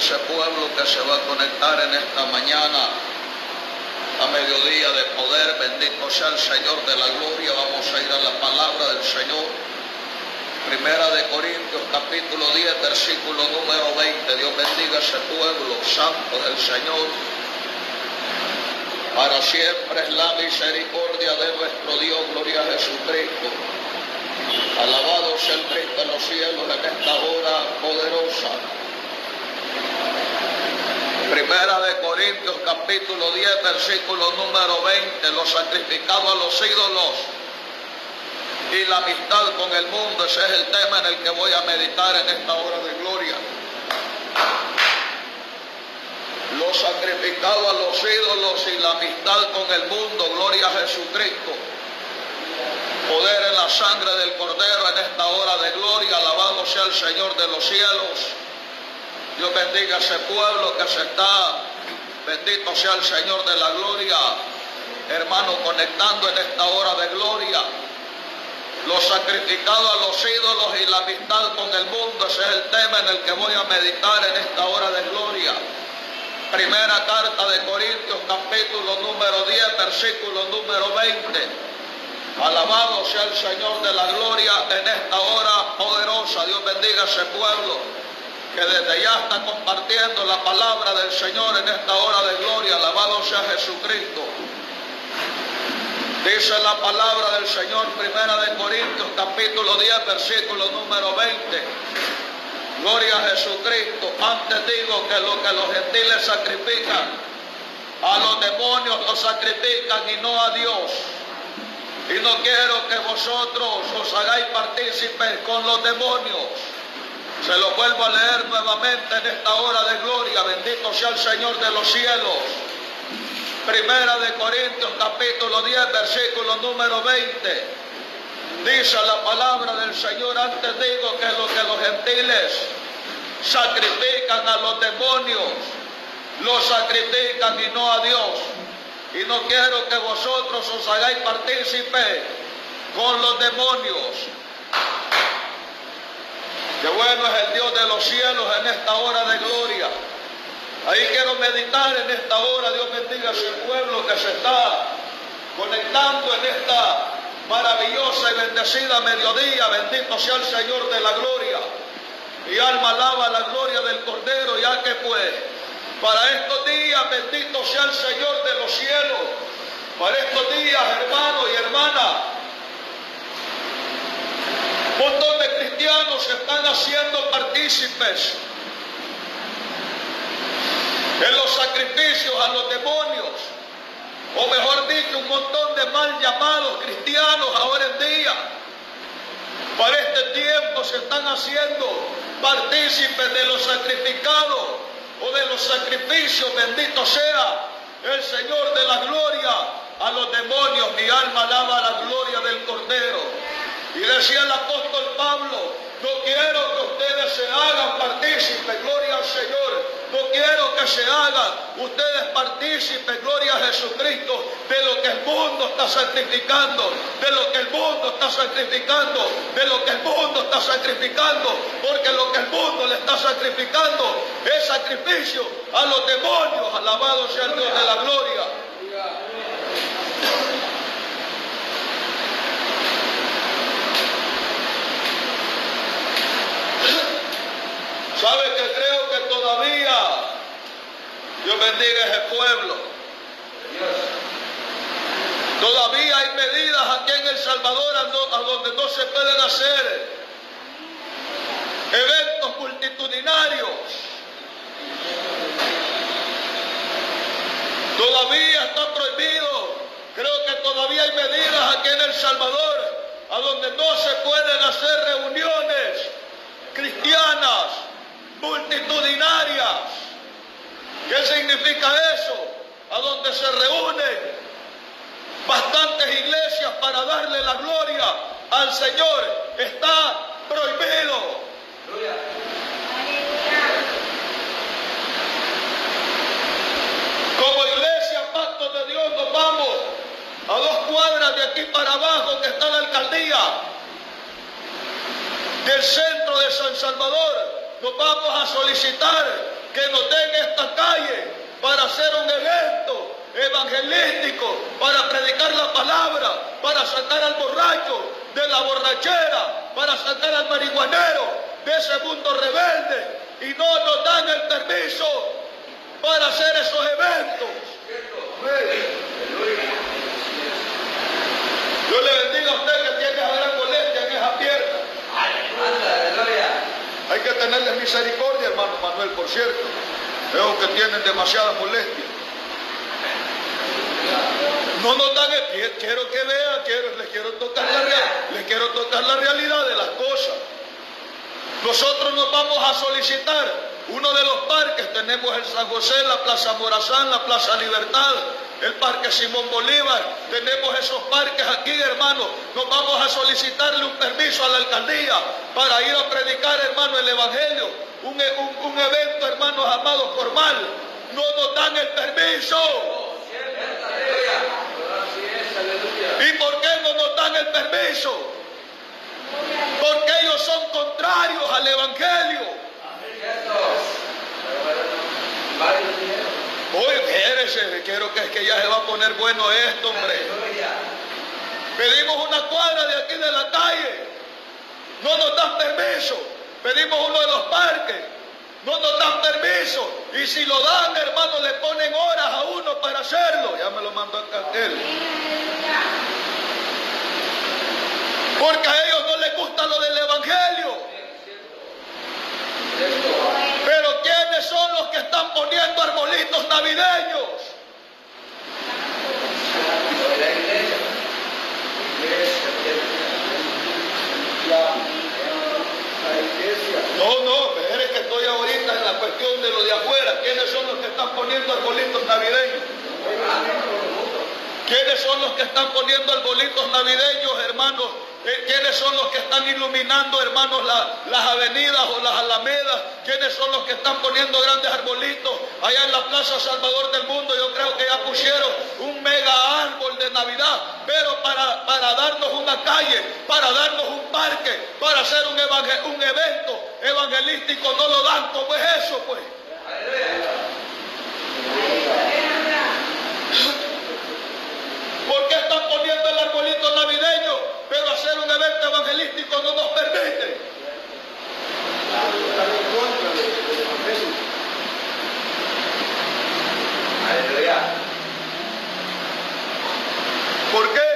ese pueblo que se va a conectar en esta mañana a mediodía de poder. Bendito sea el Señor de la gloria. Vamos a ir a la palabra del Señor. Primera de Corintios capítulo 10 versículo número 20. Dios bendiga ese pueblo santo del Señor. Para siempre es la misericordia de nuestro Dios. Gloria a Jesucristo. Alabado sea el Cristo en los cielos en esta hora poderosa. Primera de Corintios capítulo 10 versículo número 20, los sacrificados a los ídolos y la amistad con el mundo, ese es el tema en el que voy a meditar en esta hora de gloria. Los sacrificados a los ídolos y la amistad con el mundo, gloria a Jesucristo. Poder en la sangre del Cordero en esta hora de gloria, alabado sea el Señor de los cielos. Dios bendiga a ese pueblo que se está, bendito sea el Señor de la gloria, hermano, conectando en esta hora de gloria. Los sacrificados a los ídolos y la amistad con el mundo, ese es el tema en el que voy a meditar en esta hora de gloria. Primera carta de Corintios, capítulo número 10, versículo número 20. Alabado sea el Señor de la gloria en esta hora poderosa. Dios bendiga a ese pueblo que desde ya está compartiendo la palabra del Señor en esta hora de gloria. Alabado sea Jesucristo. Dice la palabra del Señor, primera de Corintios, capítulo 10, versículo número 20. Gloria a Jesucristo. Antes digo que lo que los gentiles sacrifican, a los demonios los sacrifican y no a Dios. Y no quiero que vosotros os hagáis partícipes con los demonios. Se lo vuelvo a leer nuevamente en esta hora de gloria. Bendito sea el Señor de los cielos. Primera de Corintios capítulo 10 versículo número 20. Dice la palabra del Señor, antes digo que lo que los gentiles sacrifican a los demonios, los sacrifican y no a Dios. Y no quiero que vosotros os hagáis partícipe con los demonios. Qué bueno es el Dios de los cielos en esta hora de gloria. Ahí quiero meditar en esta hora. Dios bendiga a su pueblo que se está conectando en esta maravillosa y bendecida mediodía. Bendito sea el Señor de la gloria. Mi alma alaba la gloria del Cordero, ya que pues para estos días, bendito sea el Señor de los cielos. Para estos días, hermano y hermana, un montón de se están haciendo partícipes en los sacrificios a los demonios, o mejor dicho, un montón de mal llamados cristianos ahora en día, para este tiempo se están haciendo partícipes de los sacrificados o de los sacrificios, bendito sea el Señor de la gloria a los demonios, mi alma alaba la gloria del Cordero. Y decía el apóstol Pablo, no quiero que ustedes se hagan partícipes, gloria al Señor. No quiero que se hagan ustedes partícipes, gloria a Jesucristo, de lo que el mundo está sacrificando, de lo que el mundo está sacrificando, de lo que el mundo está sacrificando, porque lo que el mundo le está sacrificando es sacrificio a los demonios, alabado sea el Dios de la gloria. ¿Sabe que creo que todavía Dios bendiga ese pueblo? Todavía hay medidas aquí en El Salvador a, donde no se pueden hacer eventos multitudinarios. Todavía está prohibido. Creo que todavía hay medidas aquí en El Salvador a donde no se pueden hacer reuniones cristianas multitudinarias. ¿Qué significa eso? A donde se reúnen bastantes iglesias para darle la gloria al Señor. Está prohibido. Como iglesia, pacto de Dios, nos vamos a dos cuadras de aquí para abajo que está la alcaldía del centro de San Salvador nos vamos a solicitar que nos den esta calle para hacer un evento evangelístico, para predicar la palabra, para sacar al borracho de la borrachera, para sacar al marihuanero de ese mundo rebelde. Y no nos dan el permiso para hacer esos eventos. Dios le bendiga a usted que tiene esa gran molestia en esa pierna. Hay que tenerle misericordia, hermano Manuel, por cierto. Veo que tienen demasiada molestia. No nos dan quiero que vean, quiero, les quiero tocar la les quiero tocar la realidad de las cosas. Nosotros nos vamos a solicitar uno de los parques, tenemos el San José, la Plaza Morazán, la Plaza Libertad, el Parque Simón Bolívar, tenemos esos parques aquí, hermano. Nos vamos a solicitarle un permiso a la alcaldía para ir a predicar, hermano, el Evangelio. Un, un evento, hermanos amados, formal. No nos dan el permiso. ¿Y por qué no nos dan el permiso? Porque ellos son contrarios al Evangelio. Hoy, espérese, quiero que, que ya se va a poner bueno esto, hombre. Pedimos una cuadra de aquí de la calle. No nos dan permiso. Pedimos uno de los parques. No nos dan permiso. Y si lo dan, hermano, le ponen horas a uno para hacerlo. Ya me lo mandó acá él. Porque a ellos no les gusta lo del Evangelio. Pero ¿quiénes son los que están poniendo arbolitos navideños? No, no, es que estoy ahorita en la cuestión de lo de afuera. ¿Quiénes son los que están poniendo arbolitos navideños? ¿Quiénes son los que están poniendo arbolitos navideños, hermanos? Eh, ¿Quiénes son los que están iluminando, hermanos, las avenidas o las alamedas? ¿Quiénes son los que están poniendo grandes arbolitos allá en la Plaza Salvador del Mundo? Yo creo que ya pusieron un mega árbol de Navidad, pero para, para darnos una calle, para darnos un parque, para hacer un, un evento evangelístico, no lo dan. ¿Cómo es eso, pues? ¿Por qué están poniendo el arbolito navideño, pero hacer un evento evangelístico no nos permite? ¿Por qué?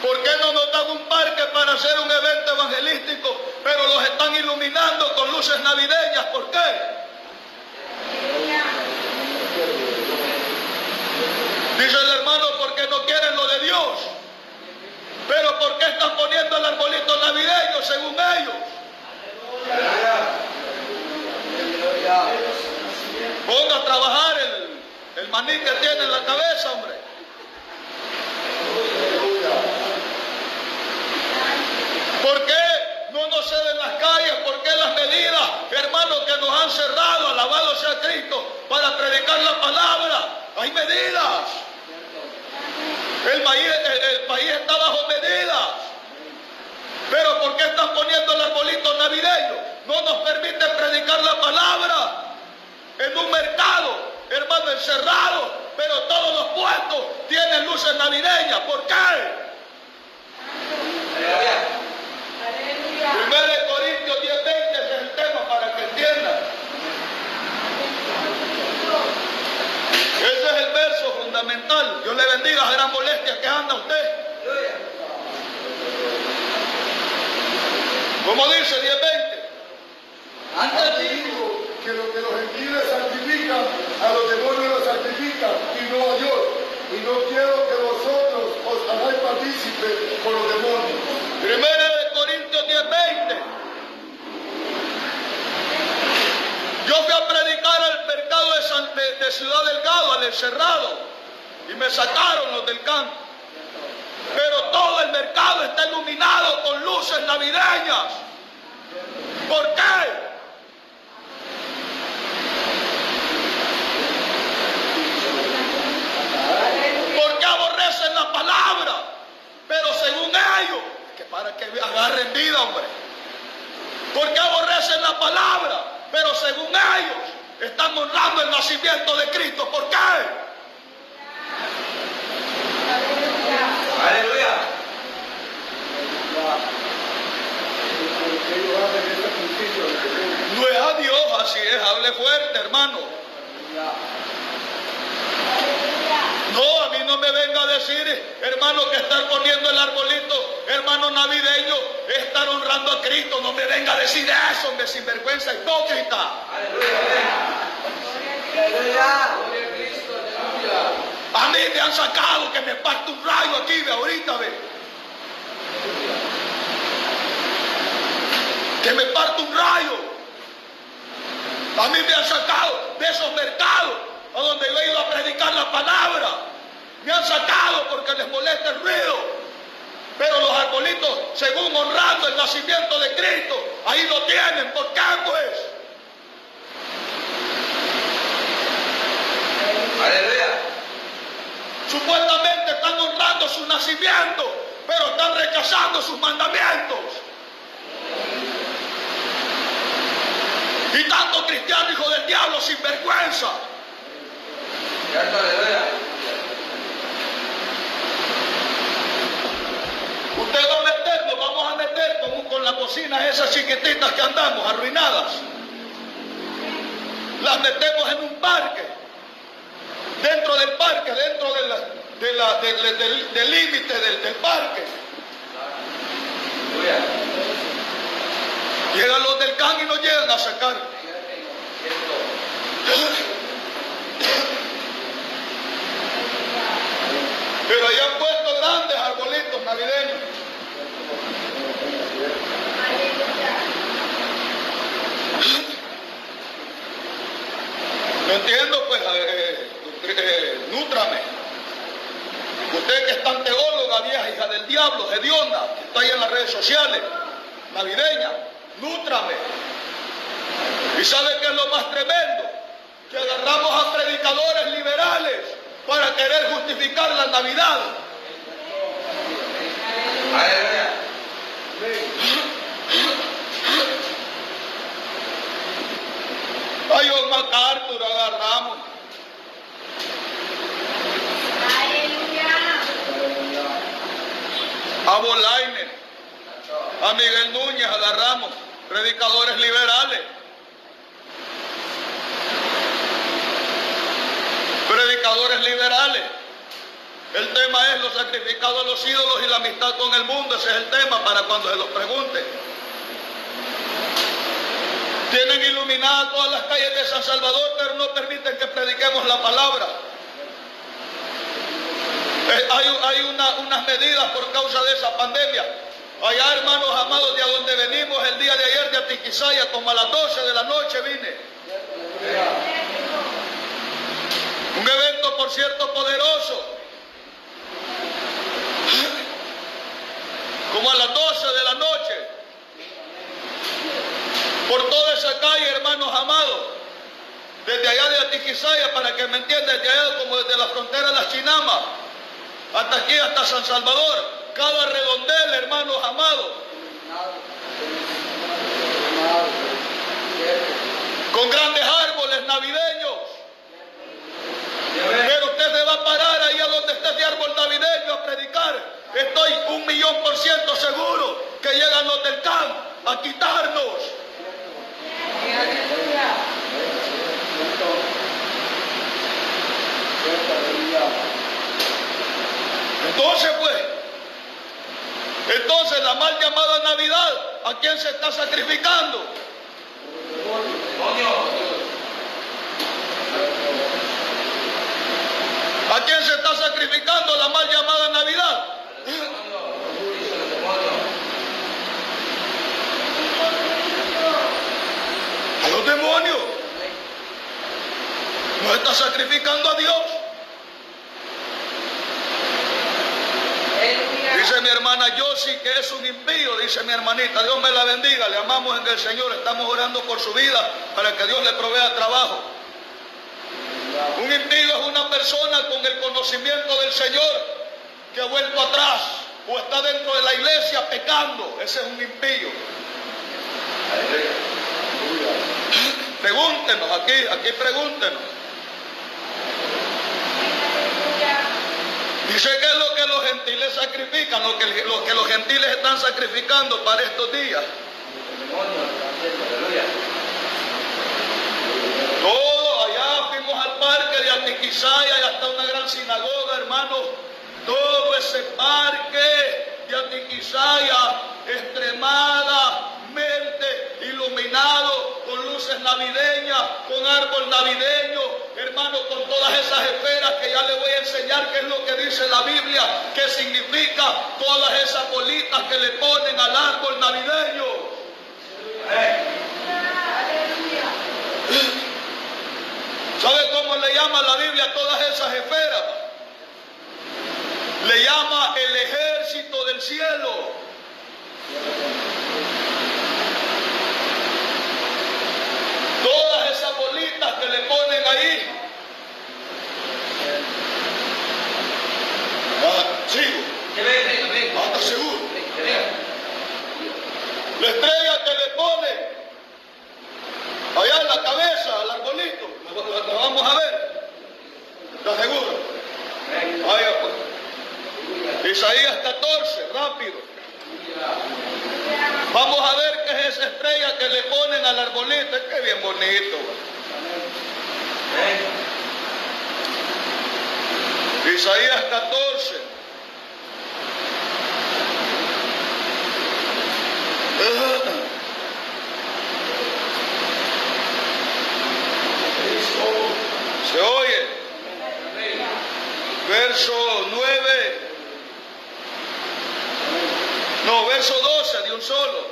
¿Por qué no nos dan un parque para hacer un evento evangelístico, pero los están iluminando con luces navideñas? ¿Por qué? Dice el hermano, porque no quieren lo de Dios. Pero ¿por qué están poniendo el arbolito navideño según ellos? Ponga a trabajar el, maní que tiene en la cabeza, hombre. ¿Por qué no nos ceden las calles? ¿Por qué las medidas, hermanos, que nos han cerrado, alabado sea Cristo, para predicar la palabra? Hay medidas. El país, el, país está bajo medidas. Pero ¿por qué están poniendo el arbolito navideño? No nos permite predicar la palabra en un mercado, hermano, encerrado. Pero todos los puestos tienen luces navideñas. ¿Por qué 10, 20 es el tema para que entiendan. Ese es el fundamental. Dios le bendiga a gran molestia que anda usted. Como dice 10.20. Antes digo que lo que los gentiles santifican, a los demonios los santifican y no a Dios. Y no quiero que vosotros os hagáis partícipes con los demonios. Primero de Corintios 10.20. Yo fui a predicar al mercado de, Ciudad Delgado, al encerrado, y me sacaron los del campo. Pero todo el mercado está iluminado con luces navideñas. ¿Por qué? Porque aborrecen la palabra. Pero según ellos, que para que agarren vida, hombre. ¿Por qué aborrecen la palabra, pero según ellos están honrando el nacimiento de Cristo. ¿Por qué? Aleluya. No es a Dios, así es, hable fuerte, hermano. No, a mí no me venga a decir, hermano, que estar poniendo el arbolito, hermano navideño, es estar honrando a Cristo. No me venga a decir eso, me sinvergüenza hipócrita. A mí me han sacado que me parte un rayo aquí, ve ahorita, ve. Que me parte un rayo. A mí me han sacado de esos mercados a donde yo he ido a predicar la palabra. Me han sacado porque les molesta el ruido. Pero los arbolitos, según honrando el nacimiento de Cristo, ahí lo tienen. ¿Por qué pues? Aleluya. Supuestamente están honrando su nacimiento, pero están rechazando sus mandamientos. Y tanto cristiano, hijo del diablo, sin vergüenza. Usted va a meter, nos vamos a meter con, con las bocinas esas chiquititas que andamos, arruinadas. Las metemos en un parque. Del parque, dentro de la- de la- del- del- límite del, del parque. Llegan los del can y nos llegan a sacar. Pero ahí han puesto grandes arbolitos navideños. No entiendo, pues, eh, eh, nútrame. Usted que es tan teóloga, vieja hija del diablo, hedionda, que está ahí en las redes sociales, navideña, nútrame. ¿Y sabe qué es lo más tremendo? Que agarramos a predicadores liberales para querer justificar la Navidad. Ay, John MacArthur agarramos. A Bolaine, a Miguel Núñez agarramos, predicadores liberales. Predicadores liberales. El tema es los sacrificados a los ídolos y la amistad con el mundo. Ese es el tema para cuando se los pregunte. Tienen iluminadas todas las calles de San Salvador, pero no permiten que prediquemos la palabra. Eh, hay hay una- unas medidas por causa de esa pandemia. Allá, hermanos amados, de a donde venimos el día de ayer de Atiquizaya, como a las 12 de la noche vine. Un evento, por cierto, poderoso. Como a las 12 de la noche. Por toda esa calle, hermanos amados. Desde allá de Atiquizaya, para que me entiendan, desde allá como desde la frontera de las Chinamas, hasta aquí, hasta San Salvador. Cada redondel, hermanos amados. Con grandes árboles navideños. Pero usted se va a parar ahí a donde está ese árbol navideño a predicar. Estoy un millón por ciento seguro que llegan los del CAN a quitarnos. Entonces, pues, entonces la mal llamada Navidad, ¿a quién se está sacrificando? ¿A quién se está sacrificando la mal llamada Navidad? A los demonios. No está sacrificando a Dios. Mi hermana Yossi que es un impío, dice mi hermanita, Dios me la bendiga, le amamos en el Señor, estamos orando por su vida para que Dios le provea trabajo. Un impío es una persona con el conocimiento del Señor que ha vuelto atrás o está dentro de la iglesia pecando, ese es un impío. pregúntenos, aquí, aquí pregúntenos. Dice que es lo que gentiles sacrifican, lo que, lo que los gentiles están sacrificando para estos días. Todo allá fuimos al parque de Antiquizaya y hasta una gran sinagoga, hermanos. Todo ese parque de Antiquizaya extremadamente iluminado con luces navideñas, con árbol navideño, hermano, con todas esas esferas que ya le voy a enseñar qué es lo que dice la Biblia, qué significa todas esas bolitas que le ponen al árbol navideño. ¿Sabe cómo le llama la Biblia a todas esas esferas? Le llama el ejército del cielo. Todas esas bolitas que le ponen ahí. Ah, sigo. ¿Estás seguro? La estrella que le ponen allá en la cabeza, al arbolito. La vamos a ver. ¿Estás seguro? Vaya pues. Isaías 14, rápido. Vamos a ver qué es esa estrella que le ponen al arbolito. Es que bien bonito. Isaías 14. Se oye. Verso 9. No, verso 12 de un solo.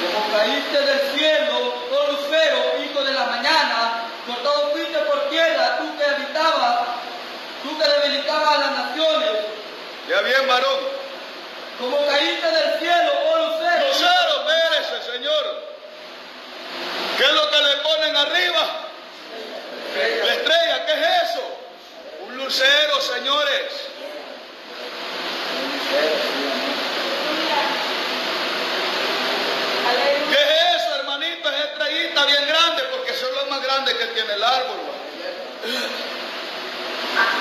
Como caíste del cielo, oh lucero, hijo de la mañana, cortado fuiste por tierra, tú que habitabas, tú que debilitabas a las naciones. Ya bien, varón. Como caíste del cielo, oh lucero. Lucero, espérese, Señor. ¿Qué es lo que le ponen arriba? La estrella, ¿qué es eso? Un lucero, señores. ¿Qué es eso, hermanito? Es estrellita bien grande, porque eso es lo más que tiene el árbol.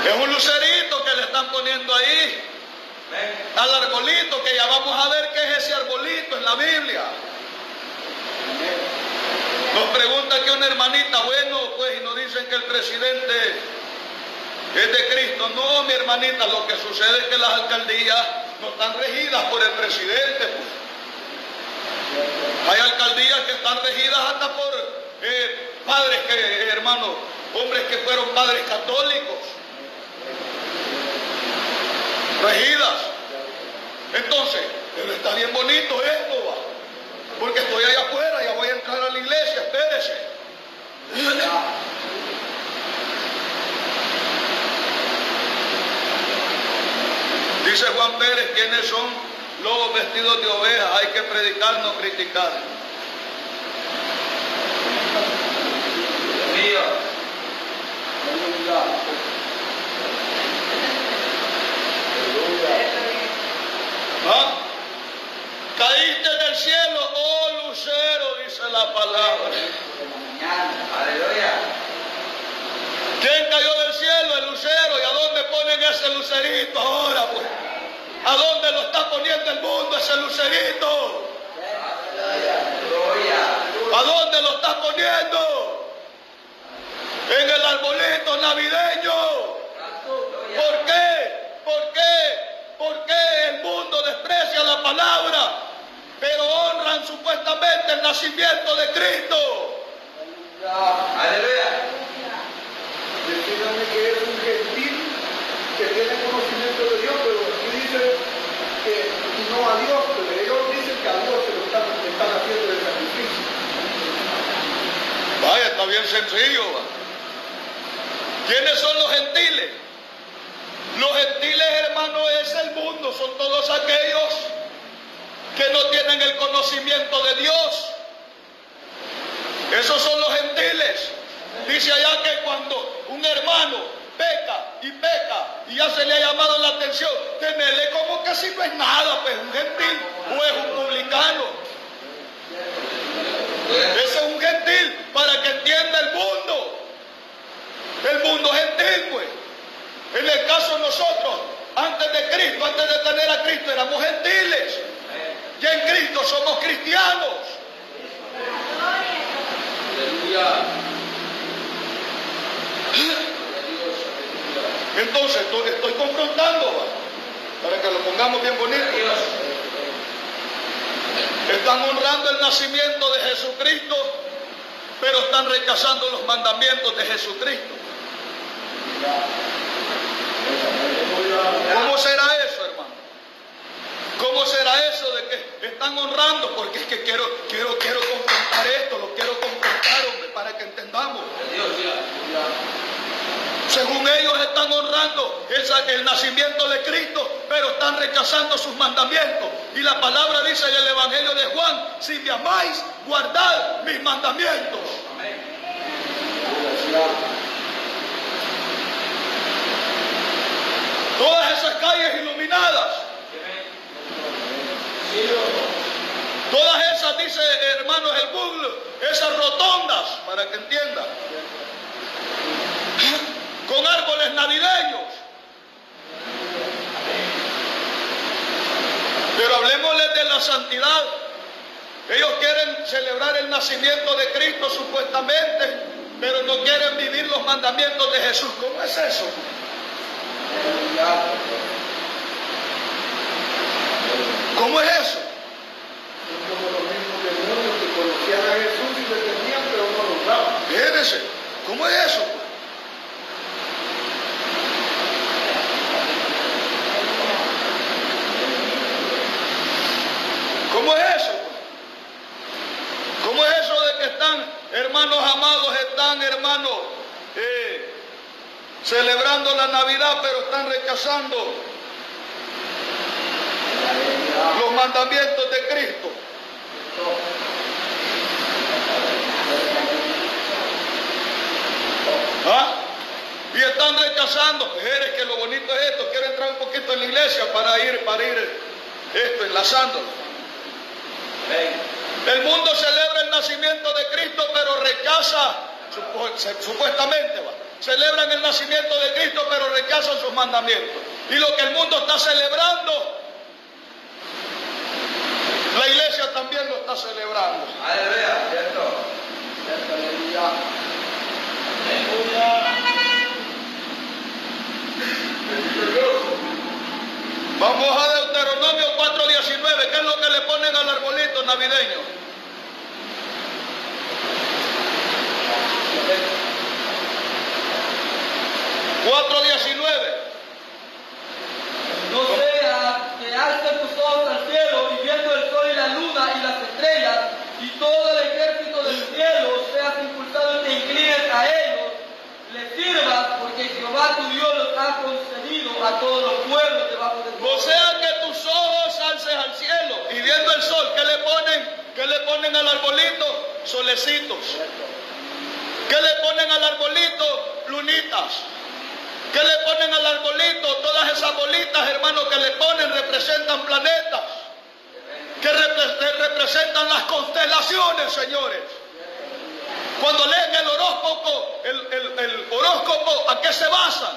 Es un lucerito que le están poniendo ahí al arbolito, que ya vamos a ver qué es ese arbolito en la Biblia. Nos pregunta aquí una hermanita, bueno, pues, y nos dicen que el presidente es de Cristo. No, mi hermanita, lo que sucede es que las alcaldías no están regidas por el presidente. Pues. Hay alcaldías que están regidas hasta por eh, padres que, hermanos, hombres que fueron padres católicos. Regidas. Entonces, pero está bien bonito esto, va. Porque estoy allá afuera, ya voy a entrar a la iglesia, espérese. Dice Juan Pérez, ¿quiénes son lobos vestidos de ovejas? Hay que predicar, no criticar. Mío. ¿Ah? Caíste del cielo, oh lucero, dice la palabra. Aleluya. ¿Quién cayó del cielo? El lucero. ¿Y a dónde ponen ese lucerito ahora? Pues? ¿A dónde lo está poniendo el mundo ese lucerito? Aleluya. ¿A dónde lo está poniendo? En el arbolito navideño. ¿Por qué? ¿Por qué? ¿Por qué el mundo desprecia la palabra? Pero honran supuestamente el nacimiento de Cristo. Aleluya. Decídame que es un gentil que tiene conocimiento de Dios, pero aquí dice que no a Dios, pero ellos dicen que a Dios se lo están, están haciendo el sacrificio. Vaya, está bien sencillo. ¿Quiénes son los gentiles? Los gentiles, hermano, es el mundo, son todos aquellos que no tienen el conocimiento de Dios. Esos son los gentiles. Dice allá que cuando un hermano peca y peca y ya se le ha llamado la atención, tenerle como que si no es nada, pues un gentil o es un publicano. Ese es un gentil para mundo gentil, pues. En el caso de nosotros, antes de Cristo, antes de tener a Cristo, éramos gentiles. Ya en Cristo somos cristianos. Entonces estoy, confrontando, para que lo pongamos bien bonito. Están honrando el nacimiento de Jesucristo, pero están rechazando los mandamientos de Jesucristo. ¿Cómo será eso, hermano? ¿Cómo será eso de que están honrando? Porque es que quiero, quiero, quiero confrontar esto, lo quiero confrontar, hombre, para que entendamos. Según ellos están honrando el, nacimiento de Cristo, pero están rechazando sus mandamientos. Y la palabra dice en el Evangelio de Juan, si me amáis, guardad mis mandamientos. Todas esas calles iluminadas, todas esas, dice hermanos el Google, esas rotondas, para que entiendan, con árboles navideños. Pero hablemosles de la santidad. Ellos quieren celebrar el nacimiento de Cristo supuestamente, pero no quieren vivir los mandamientos de Jesús. ¿Cómo es eso? ¿Cómo es eso? Es como los mismos demonios que conocían a Jesús y le tenían, pero no lo honraban. Fíjense, ¿cómo es eso? ¿Cómo es eso? ¿Cómo es eso de que están, hermanos amados, están, hermanos, eh, celebrando la Navidad, pero están rechazando los mandamientos de Cristo? ¿Ah? Y están rechazando. Mujeres, que lo bonito es esto. Quiero entrar un poquito en la iglesia para ir, para ir esto, enlazándolo. El mundo celebra el nacimiento de Cristo, pero rechaza, supuestamente, va, celebran el nacimiento de Cristo, pero rechazan sus mandamientos. Y lo que el mundo está celebrando, la iglesia también lo está celebrando. Aleluya, ¿cierto? Vamos a Deuteronomio 4.19, ¿qué es lo que le ponen al arbolito navideño? Cuatro diecinueve. No sea que alcen tus ojos al cielo y viendo el sol y la luna y las estrellas y todo el ejército del cielo seas impulsado y te inclines a ellos, les sirvas porque Jehová tu Dios los ha concedido a todos los pueblos debajo de tu O sea que tus ojos alces al cielo y viendo el sol, ¿qué le ponen? ¿Qué le ponen al arbolito? Solecitos. ¿Qué le ponen al arbolito? Lunitas. ¿Qué le ponen al arbolito? Todas esas bolitas, hermanos, que le ponen representan planetas. Que repre- que representan las constelaciones, señores. Cuando leen el horóscopo, el horóscopo, ¿a qué se basa?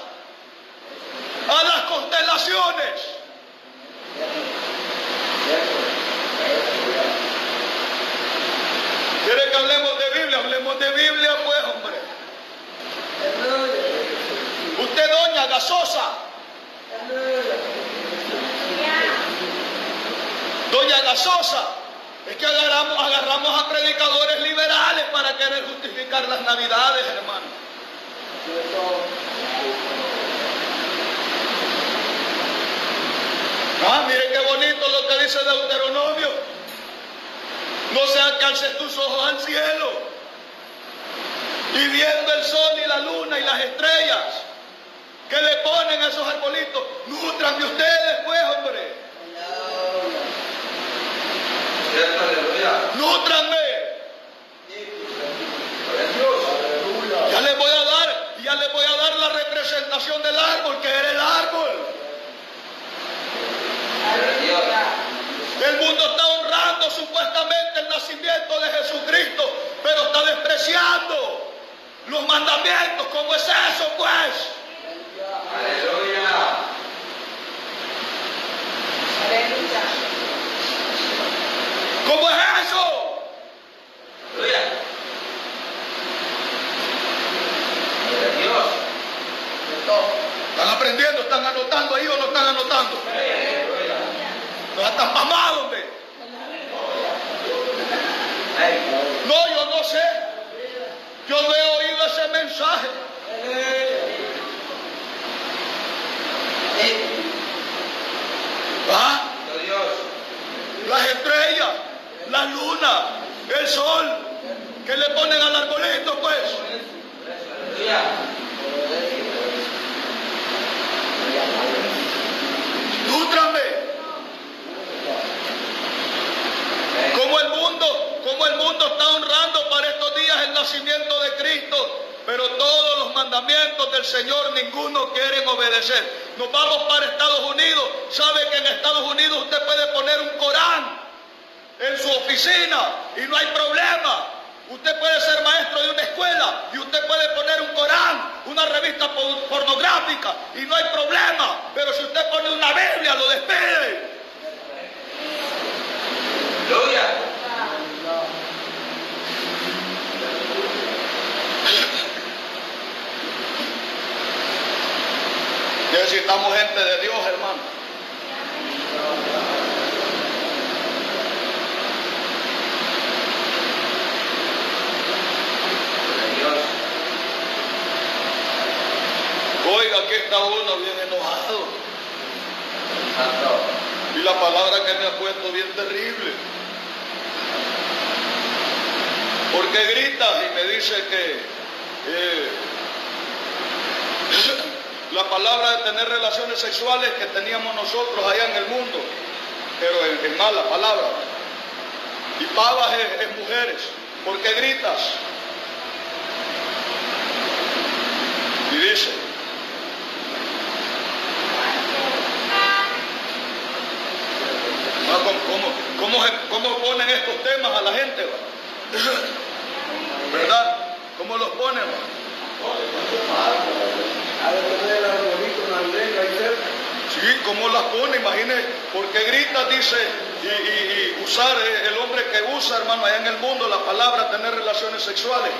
A las constelaciones. ¿Quiere que hablemos de Biblia? Hablemos de Biblia, pues, hombre. Usted, doña gasosa. Doña gasosa. Es que agarramos, agarramos a predicadores liberales para querer justificar las navidades, hermano. Ah, mire qué bonito lo que dice Deuteronomio. No sea que alces tus ojos al cielo y viendo el sol y la luna y las estrellas que le ponen a esos arbolitos, nutran de ustedes, pues, hombre. Nútranme. Ya les voy a dar, ya les voy a dar la representación del árbol, que era el árbol. El mundo está honrando supuestamente el nacimiento de Jesucristo, pero está despreciando los mandamientos. ¿Cómo es eso, pues? No están anotando? Aleluya. No están mamados, hombre. Ay, No, yo no sé. Yo no he oído ese mensaje. ¿Ah? gloria a Dios. Las estrellas, la luna, el sol, que le ponen al arbolito, pues. Nútrame. Como el mundo, como el mundo está honrando para estos días el nacimiento de Cristo, mandamientos del Señor ninguno quieren obedecer. Nos vamos para Estados Unidos. Sabe que en Estados Unidos usted puede poner un Corán en su oficina y no hay problema. Usted puede ser maestro de una escuela y usted puede poner un Corán, una revista po- pornográfica y no hay problema. Pero si usted pone una Biblia, lo despide. Aleluya. Necesitamos gente de Dios, hermano. Oiga, aquí está uno bien enojado. Y la palabra que me ha puesto bien terrible. Porque grita y me dice que eh, la palabra de tener relaciones sexuales que teníamos nosotros allá en el mundo, pero es, es mala palabra. Y pavas es, es mujeres. ¿Por qué gritas? Y dice, Ah, ¿Cómo, cómo, ponen estos temas a la gente? ¿Verdad? ¿Cómo los ponen? va? Ha de tener el arbolito navideño ahí cerca. Sí, ¿cómo las pone? Imagine, porque grita, dice, y, usar, eh, el hombre que usa, hermano, allá en el mundo, la palabra tener relaciones sexuales.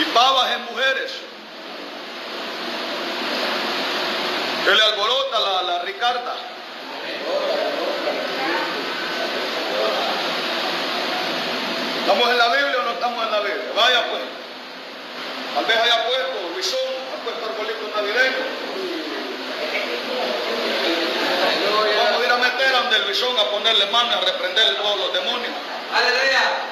Y pavas en mujeres. Que le alborota la, la Ricarda. ¿Estamos en la Biblia o no estamos en la Biblia? Vaya pues. Tal vez haya puesto ha puesto arbolitos navideños. Vamos a ir a meter a donde a ponerle mano a reprender todos los demonios. Aleluya.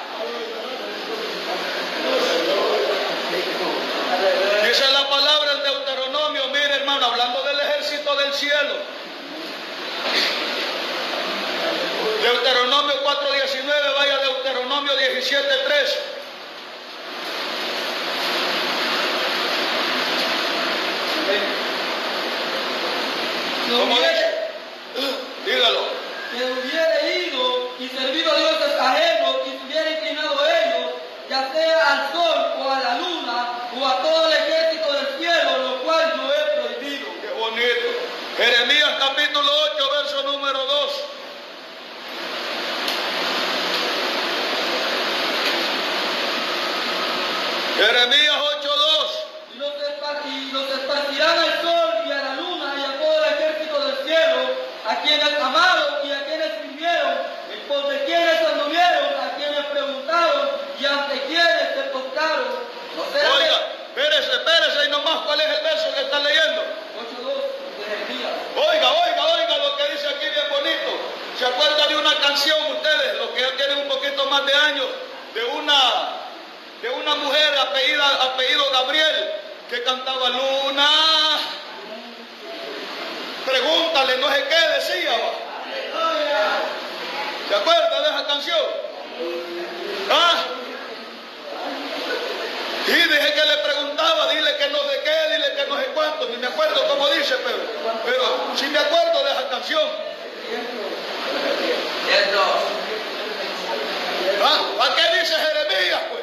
Dice la palabra en Deuteronomio, mire hermano, hablando del ejército del cielo. Deuteronomio 4.19, vaya Deuteronomio 17.3. Que ¿Cómo hubiere, dice? Dígalo. que hubiere ido y servido a dioses ajenos y se hubiera inclinado ellos, ya sea al sol o a la luna o a todo el ejército del cielo, lo cual yo he prohibido. Qué bonito. Jeremías capítulo 8, verso número 2. Jeremías 8, 2. Y los, espa- y los esparcirán al sol y a la luna y a todo el ejército del cielo, a quienes amaron y a quienes sirvieron, y por de quienes anduvieron, a quienes preguntaron y ante quienes se tocaron. No será Oiga, espérese, espérese ahí nomás cuál es el verso que está leyendo. 8.2 de Jeremías. Oiga, oiga, oiga lo que dice aquí bien bonito. ¿Se acuerdan de una canción ustedes, los que ya tienen un poquito más de años, de una de una mujer apellida, apellido Gabriel que cantaba Luna? Pregúntale, no sé qué decía. va. ¿Se acuerdan de esa canción? ¿Ah? Y dije que le preguntaba, dile que no sé qué, dile que no sé cuánto, ni me acuerdo cómo dice, pero, pero sí me acuerdo de esa canción. Cierto. ¿Ah? Ah, ¿A qué dice Jeremías, pues?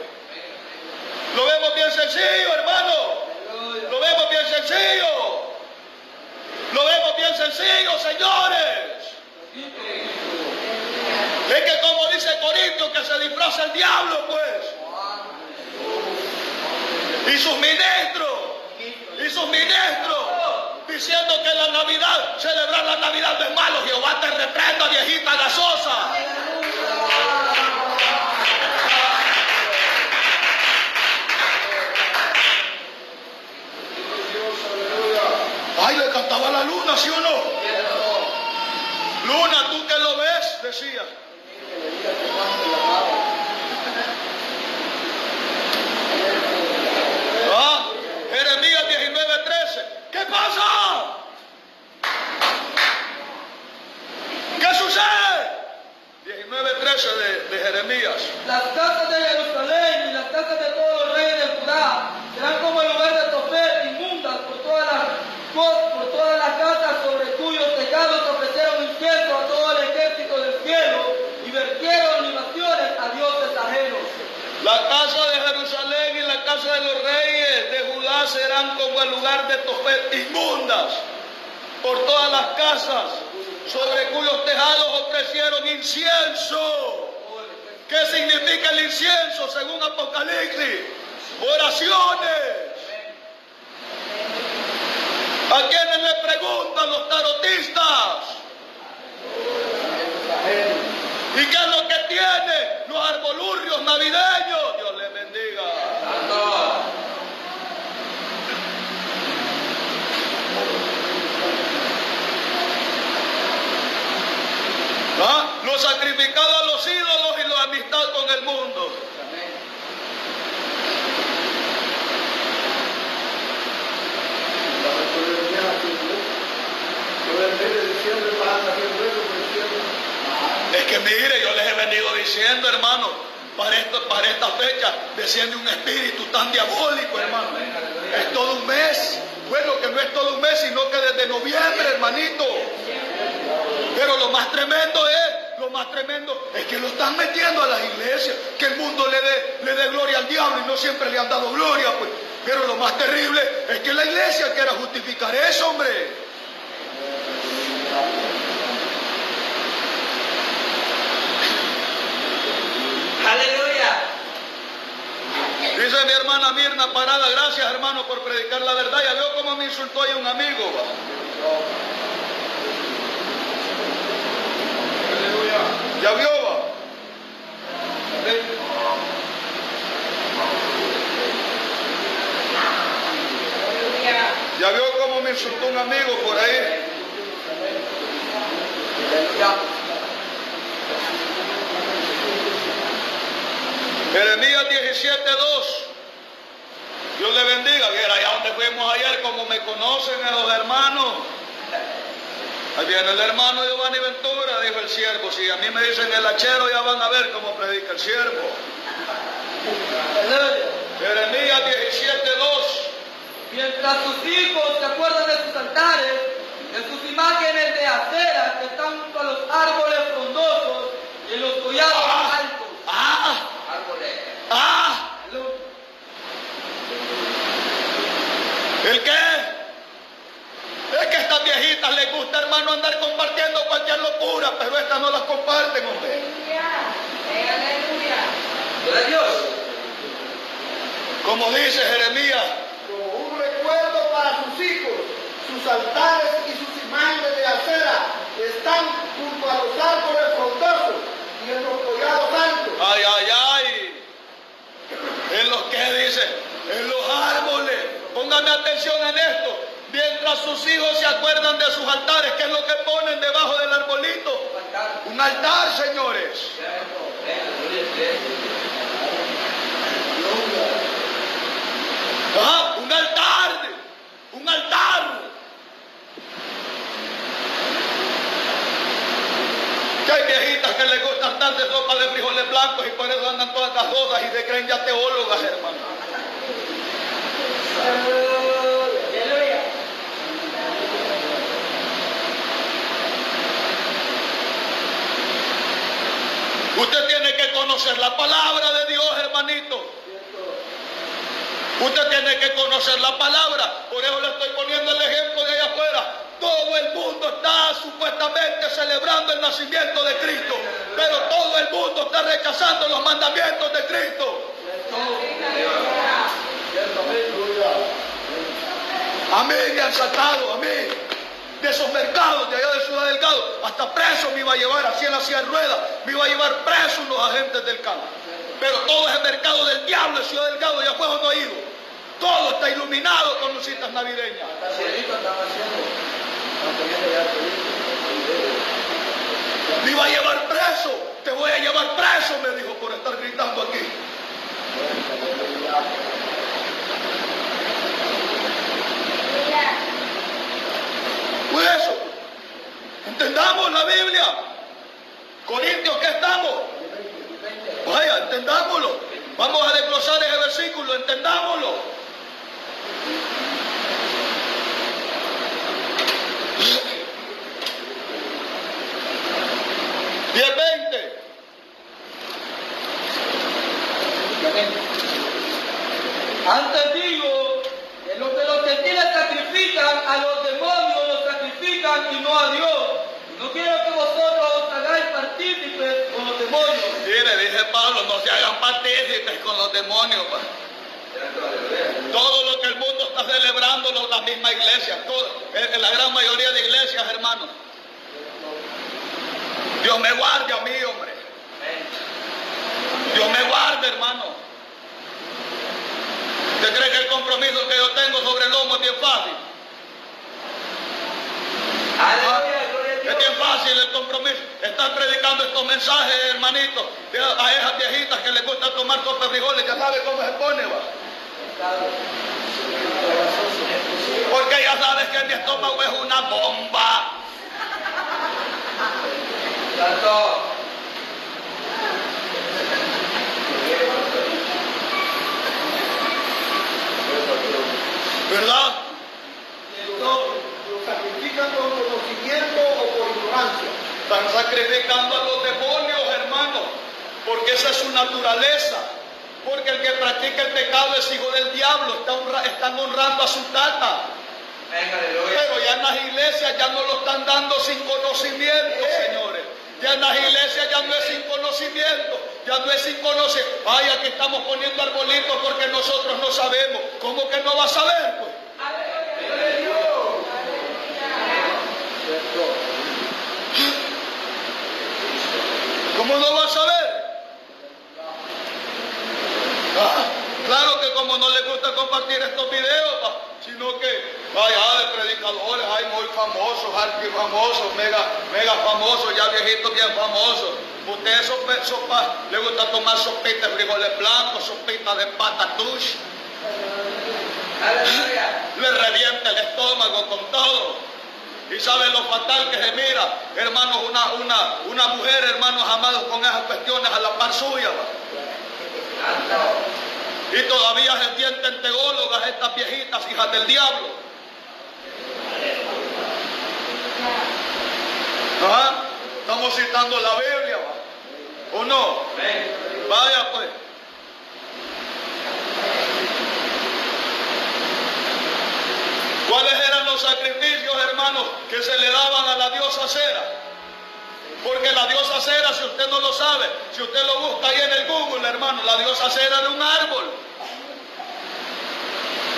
Lo vemos bien sencillo, hermano. Lo vemos bien sencillo. Lo vemos bien sencillo, señores. Es que como dice Corinto, que diablo, pues. Y sus ministros, y sus ministros, diciendo que la Navidad, celebrar la Navidad no es malo. Jehová te reprenda, viejita gasosa. Ay, le cantaba la luna, ¿sí o no? Luna, tú que lo ves, decía. Ah, Jeremías 19:13. ¿Qué pasa? ¿Qué sucede? 19:13 de, de Jeremías. Las casas de Jerusalén y las casas de todos los reyes de Judá serán como el lugar de Tofet, inmundas por todas las por todas las casas sobre cuyos tejados ofrecieron incienso a todo el ejército del cielo y vertieron libaciones a dioses ajenos. La casa de Jerusalén y la casa de los reyes de Judá serán como el lugar de Tofet, inmundas por todas las casas sobre cuyos tejados ofrecieron incienso. ¿Qué significa el incienso según Apocalipsis? Oraciones. ¿A quienes le preguntan los tarotistas? ¿Y qué es lo que tiene? Los arbolurrios navideños. Dios les bendiga. ¿Ah? Los ídolos y la amistad con el mundo. Es que mire, yo les he venido diciendo, hermano, para, esto, para esta fecha desciende un espíritu tan diabólico, hermano. Es todo un mes. Bueno, que no es todo un mes, sino que desde noviembre, hermanito. Pero lo más tremendo es, lo más tremendo es que lo están metiendo a las iglesias, que el mundo le dé, le dé gloria al diablo y no siempre le han dado gloria, pues. Pero lo más terrible es que la iglesia quiera justificar eso, hombre. Aleluya. Dice mi hermana Mirna Parada, gracias hermano por predicar la verdad. Ya veo cómo me insultó ahí un amigo. va. Ya vio, va. Ya vio cómo me insultó un amigo por ahí. Jeremías 17:2. Dios le bendiga. Viera allá donde fuimos ayer, como me conocen esos hermanos. Ahí viene el hermano Giovanni Ventura, dijo el siervo. Si a mí me dicen el hachero, ya van a ver cómo predica el siervo. Jeremías 17:2. Mientras sus hijos se acuerdan de sus altares, de sus imágenes de acera que están junto a los árboles frondosos y los collados Ah. Ah. Aleluya. ¿El qué? Es que a estas viejitas les gusta, hermano, andar compartiendo cualquier locura, pero estas no las comparten, hombre. Gloria a Dios. Como dice Jeremías, Como un recuerdo para sus hijos, sus altares y sus imágenes de acera están junto a los árboles frondosos y en los collados altos. ay, ay, ay. En los que dice, en los árboles. Póngame atención en esto. Mientras sus hijos se acuerdan de sus altares, ¿qué es lo que ponen debajo del arbolito? Un altar, señores. Ajá, un altar. Un altar. Que hay viejitas que les gustan tantas sopa de frijoles blancos y por eso andan todas gasosas y se creen ya teólogas, hermano. Usted tiene que conocer la palabra de Dios, hermanito. Usted tiene que conocer la palabra. Por eso le estoy poniendo el ejemplo de allá afuera. Todo el mundo está supuestamente celebrando el nacimiento de Cristo, pero todo el mundo está rechazando los mandamientos de Cristo. Amén, me han sacado, amén. De esos mercados de allá de Ciudad Delgado, hasta preso me iba a llevar así en la silla de ruedas, me iba a llevar preso los agentes del campo. Pero todo es el mercado del diablo de Ciudad Delgado, ya fue no ha ido. Todo está iluminado con lucitas navideñas. Me iba a llevar preso, te voy a llevar preso, me dijo por estar gritando aquí. Pues eso, entendamos la Biblia. Corintios, ¿qué estamos? Vaya, entendámoslo. Vamos a desglosar ese versículo, entendámoslo. Diez veinte. Antes digo que los que los gentiles sacrifican a los demonios, los sacrifican y no a Dios. No quiero que vosotros os hagáis partícipes con los demonios. Mire, dice Pablo, no se hagan partícipes con los demonios. pa. Todo lo que el mundo está celebrando, lo- la misma iglesia, todo- en en la gran mayoría de iglesias, hermanos. Dios me guarde a mí, hombre. Dios me guarde, hermano. ¿Usted cree que el compromiso que yo tengo sobre el lomo es bien fácil? Aleluya, Es bien fácil el compromiso. Estar predicando estos mensajes, hermanito, a esas viejitas que les gusta tomar sopa de frijoles, ya sabe cómo se pone, va. Porque ya sabes que mi estómago es una bomba. Santo. ¿Verdad? Lo sacrifican con conocimiento o por ignorancia. Están sacrificando a los demonios, hermano, porque esa es su naturaleza. Porque el que practica el pecado es hijo del diablo, están honrando a su tata. Pero ya en las iglesias ya no lo están dando sin conocimiento, señores. Ya en las iglesias ya no es sin conocimiento, ya no es sin conocer. Ay, aquí estamos poniendo arbolitos porque nosotros no sabemos. ¿Cómo que no va a saber? Pues? ¿Cómo no va a saber? Ah, claro que como no le gusta compartir estos videos, sino que vaya de predicadores, hay muy famosos, archi famosos, mega, mega famosos, ya viejitos bien famosos. Usted sopa, sopa, le gusta tomar sopita de frijoles blancos, sopita de patatush, le revienta el estómago con todo. Y sabe lo fatal que se mira, hermanos, una, una, una mujer, hermanos amados, con esas cuestiones a la par suya. va. Y todavía se sienten teólogas estas viejitas, hijas del diablo. ¿Ah? Estamos citando la Biblia, ¿va? ¿o no? Vaya pues. ¿Cuáles eran los sacrificios, hermanos, que se le daban a la diosa Cera? Porque la diosa Cera, si usted no lo sabe, si usted lo busca ahí en el Google, hermano, la diosa Cera era un árbol.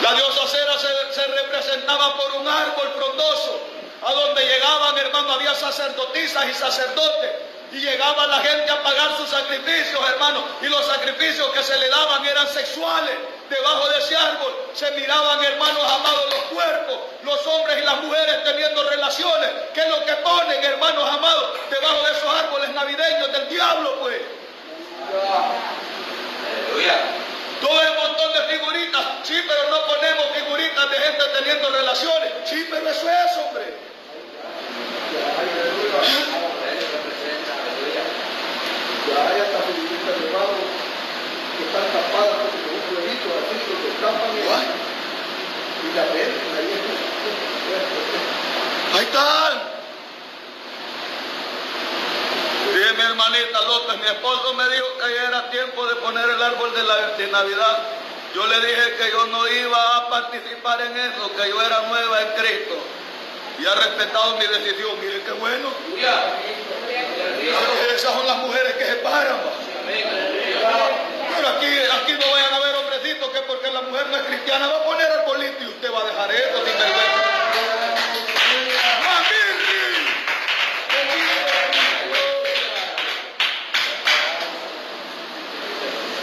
La diosa Cera se, se representaba por un árbol frondoso, a donde llegaban, hermano, había sacerdotisas y sacerdotes, y llegaba la gente a pagar sus sacrificios, hermano, y los sacrificios que se le daban eran sexuales. Debajo de ese árbol se miraban, hermanos amados, los cuerpos, los hombres y las mujeres teniendo relaciones, que es lo que ponen, hermanos amados, debajo de esos árboles navideños del diablo, pues. Aleluya. Todo el montón de figuritas, sí, pero no ponemos figuritas de gente teniendo relaciones. Sí, pero eso es, hombre. Ya hay hasta figuritas de barro que están tapadas con un huevito así, que se tapan y, la venden ahí. Ahí están. Dime, hermanita López, mi esposo me dijo que ya era tiempo de poner el árbol de, la, de Navidad. Yo le dije que yo no iba a participar en eso, que yo era nueva en Cristo. Y ha respetado mi decisión. Miren qué bueno. Esas son las mujeres que se paran. Pero aquí, aquí no vayan a ver hombrecitos que porque la mujer no es cristiana va a poner arbolito y usted va a dejar eso sin vergüenza.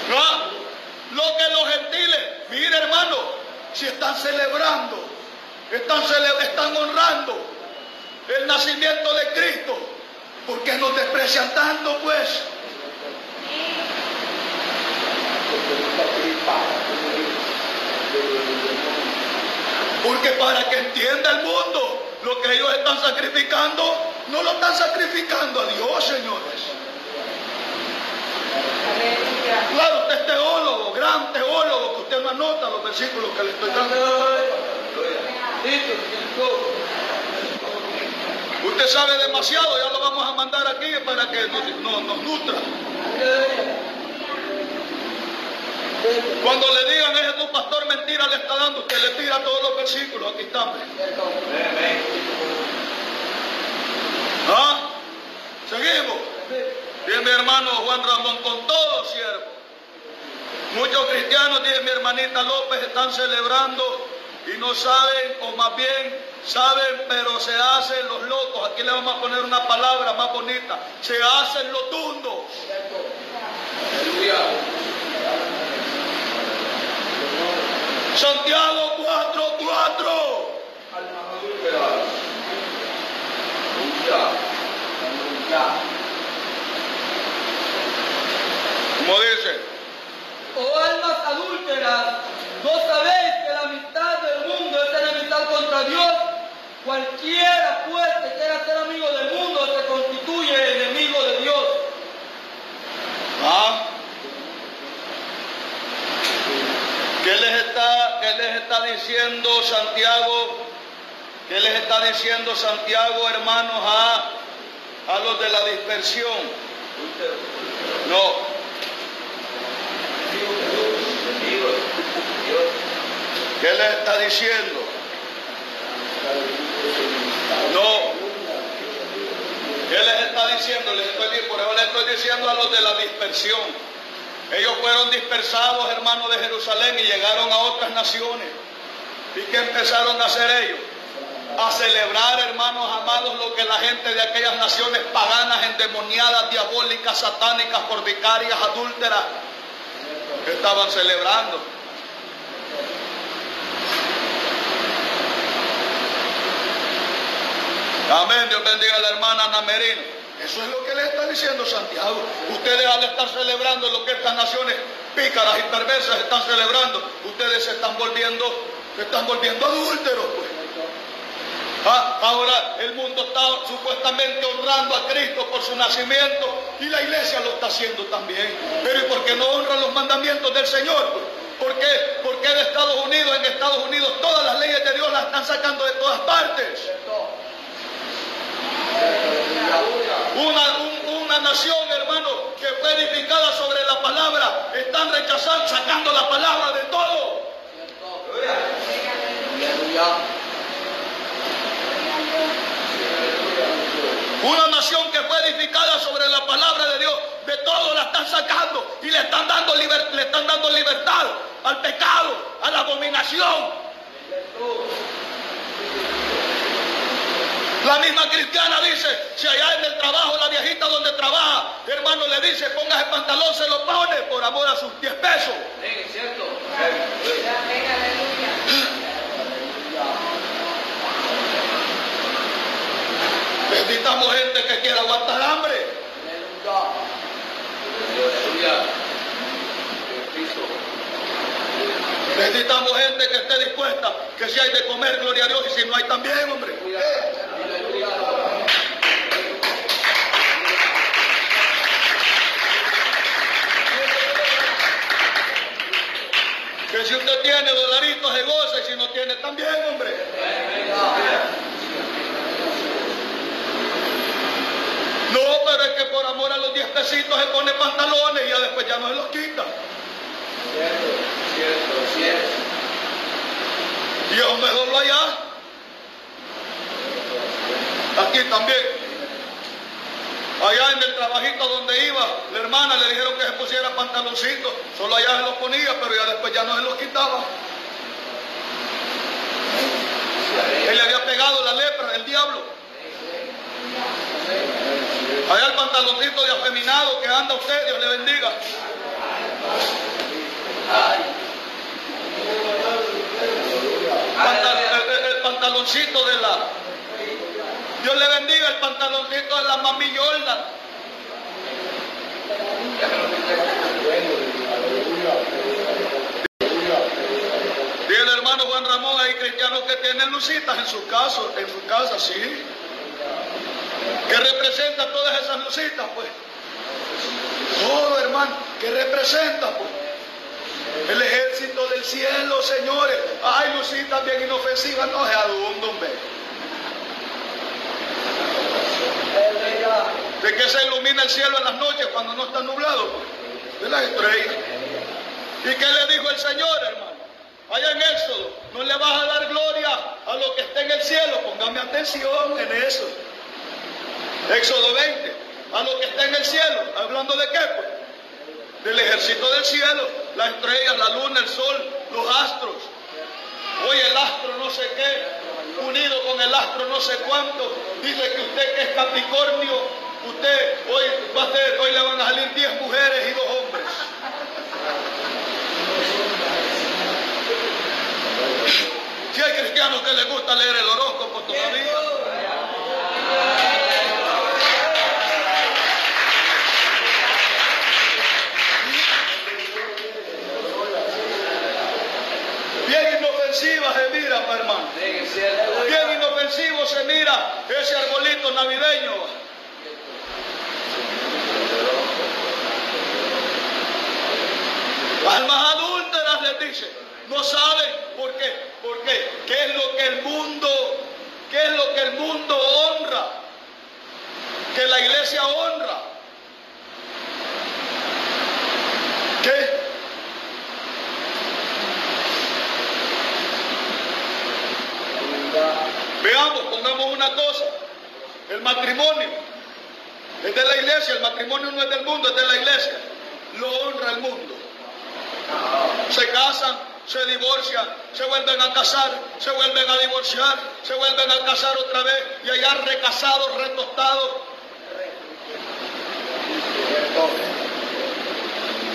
¿No? Lo que los gentiles, mire hermano, si están celebrando, están, honrando el nacimiento de Cristo, ¿por qué nos desprecian tanto pues? Porque para que entienda el mundo lo que ellos están sacrificando, no lo están sacrificando a Dios, señores. Claro, usted es teólogo, gran teólogo, que usted no anota los versículos que le estoy dando. Usted sabe demasiado, ya lo vamos a mandar aquí para que nos, nutra. Cuando le digan es un pastor mentira le está dando, usted le tira todos los versículos, aquí están. ¿Ah? Seguimos. Dice mi hermano Juan Ramón, con todo siervo. Muchos cristianos, dice mi hermanita López, están celebrando y no saben, o más bien saben, pero se hacen los locos. Aquí le vamos a poner una palabra más bonita. Se hacen los tundos. Santiago 4, 4. Como dice, Oh almas adúlteras, ¿no sabéis que la contra Dios? Cualquiera pues que quiera ser amigo del mundo se constituye enemigo de Dios. ¿ah? ¿Qué les está, qué les está diciendo Santiago? ¿Qué les está diciendo Santiago, hermanos, a, a los de la dispersión? No, ¿qué les está diciendo? No. ¿Qué les está diciendo? Les estoy, por eso les estoy diciendo a los de la dispersión. Ellos fueron dispersados, hermanos de Jerusalén, y llegaron a otras naciones. ¿Y qué empezaron a hacer ellos? A celebrar, hermanos amados, lo que la gente de aquellas naciones paganas, endemoniadas, diabólicas, satánicas, fornicarias, adúlteras, estaban celebrando. Amén. Dios bendiga a la hermana Ana Merino. Eso es lo que le está diciendo Santiago. Ustedes al estar celebrando lo que estas naciones pícaras y perversas están celebrando, ustedes se están volviendo, se están volviendo adúlteros, pues. Ah, ahora el mundo está supuestamente honrando a Cristo por su nacimiento y la iglesia lo está haciendo también. Pero ¿y por qué no honran los mandamientos del Señor? pues? ¿Por qué? Porque de Estados Unidos, en Estados Unidos, todas las leyes de Dios las están sacando de todas partes. Una, un- una nación, hermano, que fue edificada sobre la palabra, están rechazando, sacando la palabra de todo. Una nación que fue edificada sobre la palabra de Dios, de todo la están sacando y le están dando, liber- le están dando libertad al pecado, a la abominación. La misma cristiana dice, si allá en el trabajo, la viejita donde trabaja, hermano le dice, póngase pantalón, se lo pone por amor a sus 10 pesos. Amén, aleluya. Necesitamos gente que quiera aguantar hambre. Necesitamos gente que esté dispuesta, que si hay de comer, gloria a Dios, y si no hay también, hombre. Que si usted tiene dolaritos de goza y si no tiene también, hombre. No, pero es que por amor a los 10 pesitos se pone pantalones y ya después ya no se los quita. Cierto, cierto, cierto. Y es mejor lo allá. Aquí también. Allá en el trabajito donde iba, la hermana le dijeron que se pusiera pantaloncitos. Solo allá se los ponía, pero ya después ya no se los quitaba. Él le había pegado la lepra, el diablo. Allá el pantaloncito de afeminado que anda usted, Dios le bendiga. El pantaloncito de la. Dios le bendiga el pantaloncito de la mami Jordan. Dice el hermano Juan Ramón, hay cristianos que tienen lucitas en su casa, en su casa, sí. Que representa todas esas lucitas, pues. Todo, hermano, que representa, pues. El ejército del cielo, señores. Ay, lucitas bien inofensivas, no se adundo, hombre. ¿De qué se ilumina el cielo en las noches cuando no está nublado? De las estrellas. ¿Y qué le dijo el Señor, hermano? Allá en Éxodo, no le vas a dar gloria a lo que esté en el cielo. Póngame atención en eso. Éxodo 20, a lo que está en el cielo. ¿Hablando de qué? Pues? Del ejército del cielo, las estrellas, la luna, el sol, los astros. Oye, el astro no sé qué, unido con el astro no sé cuánto. Dice que usted es Capricornio, usted hoy va a ser, hoy le van a salir 10 mujeres y dos hombres. Si hay cristianos que les gusta leer el horóscopo todavía. Bien inofensiva se mira, hermano. Bien inofensivo se mira ese arbolito navideño. Almas adúlteras les dice, no saben por qué, por qué, qué es lo que el mundo, qué es lo que el mundo honra, que la iglesia honra. ¿Qué? Veamos, pongamos una cosa. El matrimonio es de la iglesia, el matrimonio no es del mundo, es de la iglesia. Lo honra el mundo. Se casan, se divorcian, se vuelven a casar, se vuelven a divorciar, se vuelven a casar otra vez y allá recasados, retostados,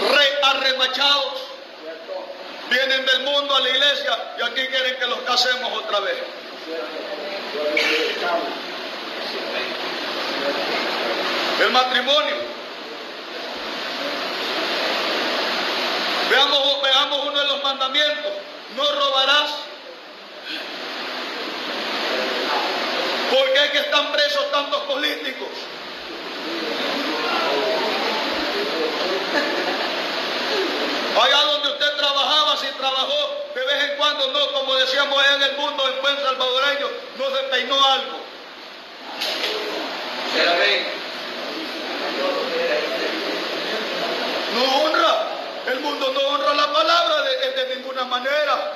rearremachados. Vienen del mundo a la iglesia y aquí quieren que los casemos otra vez. El matrimonio. Veamos, veamos uno de los mandamientos. No robarás. ¿Por qué es que están presos tantos políticos? Allá donde trabajaba, si trabajó de vez en cuando, no, como decíamos allá en el mundo, en buen salvadoreño, no se peinó algo. No honra. El mundo no honra la palabra de, de ninguna manera.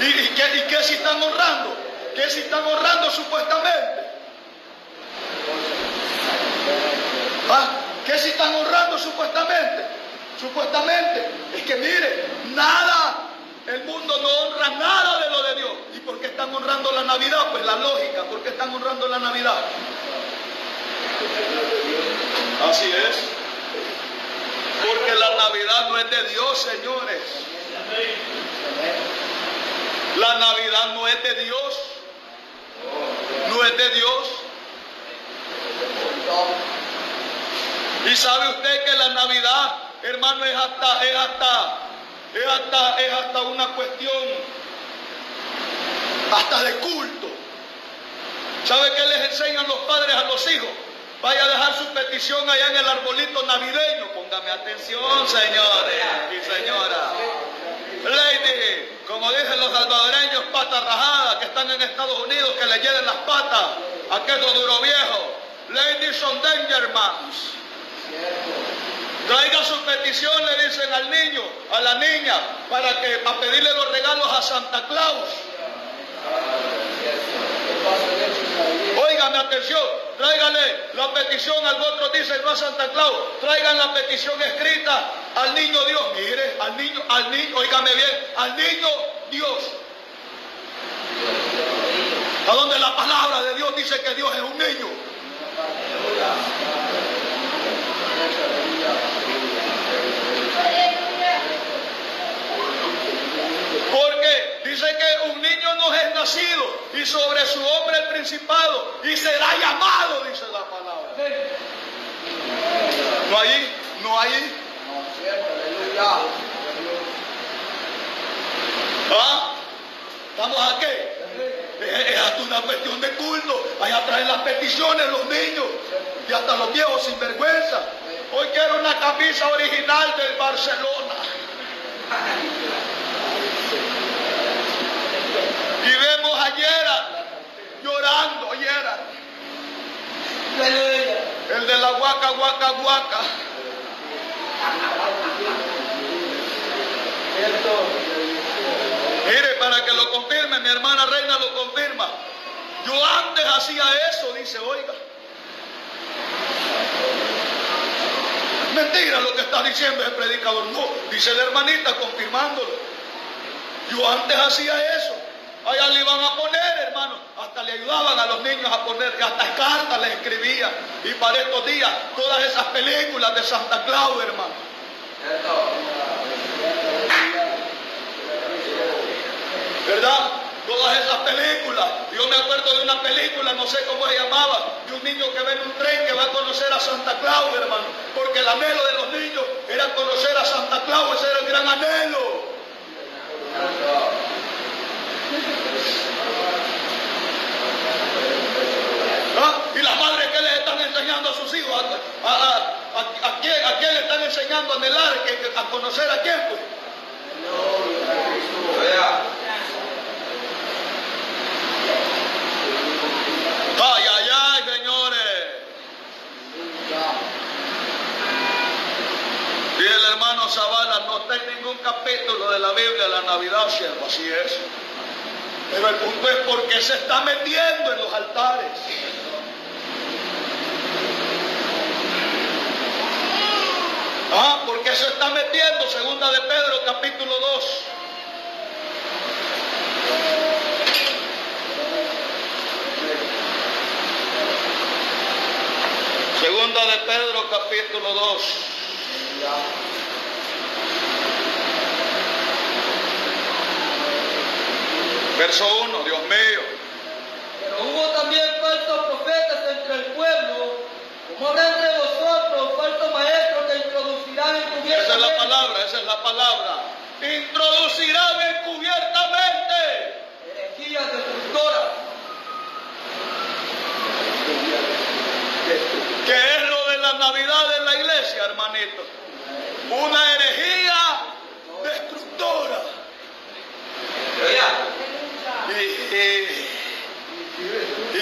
¿Y, y qué, ¿Y qué si están honrando? ¿Qué si están honrando supuestamente? ¿Ah? ¿Qué si están honrando supuestamente? Supuestamente. Es que mire, nada. El mundo no honra nada de lo de Dios. ¿Y por qué están honrando la Navidad? Pues la lógica. ¿Por qué están honrando la Navidad? Así es. Porque la Navidad no es de Dios, señores. La Navidad no es de Dios. No es de Dios. Y sabe usted que la Navidad, hermano, es hasta, es hasta, es hasta, es hasta una cuestión, hasta de culto. ¿Sabe qué les enseñan los padres a los hijos? Vaya a dejar su petición allá en el arbolito navideño. Póngame atención, señores y señoras. Lady, como dicen los salvadoreños, patas rajadas que están en Estados Unidos, que le lleven las patas a aquello duro viejo. Ladies on Dangermans. Traiga su petición, le dicen al niño, a la niña, para que para pedirle los regalos a Santa Claus. Óigame atención, tráigale la petición al otro, dice no a Santa Claus, traigan la petición escrita al niño Dios. Mire, al niño, al niño, óigame bien, al niño Dios. A donde la palabra de Dios dice que Dios es un niño. Porque dice que un niño nos es nacido y sobre su hombre el principado y será llamado, dice la palabra. No hay, no hay. ¿Ah? ¿Estamos aquí? Es, hasta una cuestión de culto. Allá traen las peticiones los niños y hasta los viejos sin vergüenza. Hoy quiero una camisa original del Barcelona. Y vemos a Gerard llorando, Gerard, el de la guaca, guaca, guaca. Mire, para que lo confirme, mi hermana Reina lo confirma. Yo antes hacía eso, dice, oiga. Mentira lo que está diciendo el predicador. No, dice la hermanita confirmándolo. Yo antes hacía eso. Allá le iban a poner, hermano. Hasta le ayudaban a los niños a poner, hasta cartas les escribían. Y para estos días, todas esas películas de Santa Claus, hermano. ¿Verdad? Todas esas películas. Yo me acuerdo de una película, no sé cómo se llamaba, de un niño que ve en un tren que va a conocer a Santa Claus, hermano. Porque el anhelo de los niños era conocer a Santa Claus, ese era el gran anhelo. ¿Ah? Y las madres que les están enseñando a sus hijos, a, a, a, a- quién, le están enseñando a anhelar, a conocer a quién, pues. Ay, ay, ay, señores. Y el hermano Zavala no capítulo de la Biblia la Navidad, siervo, así es. Pero el punto es por qué se está metiendo en los altares. Ah, ¿por qué se está metiendo? Segunda de Pedro, capítulo 2. Segunda de Pedro, capítulo 2. Verso 1, Dios mío. Pero hubo también falsos profetas entre el pueblo, como habrá entre vosotros falsos maestros que introducirán Esa es la encubiertamente palabra, esa es la palabra. Introducirán encubiertamente. herejías destructoras, ¿Qué es lo de la Navidad en la iglesia, hermanito? Una herejía destructora. Y, y-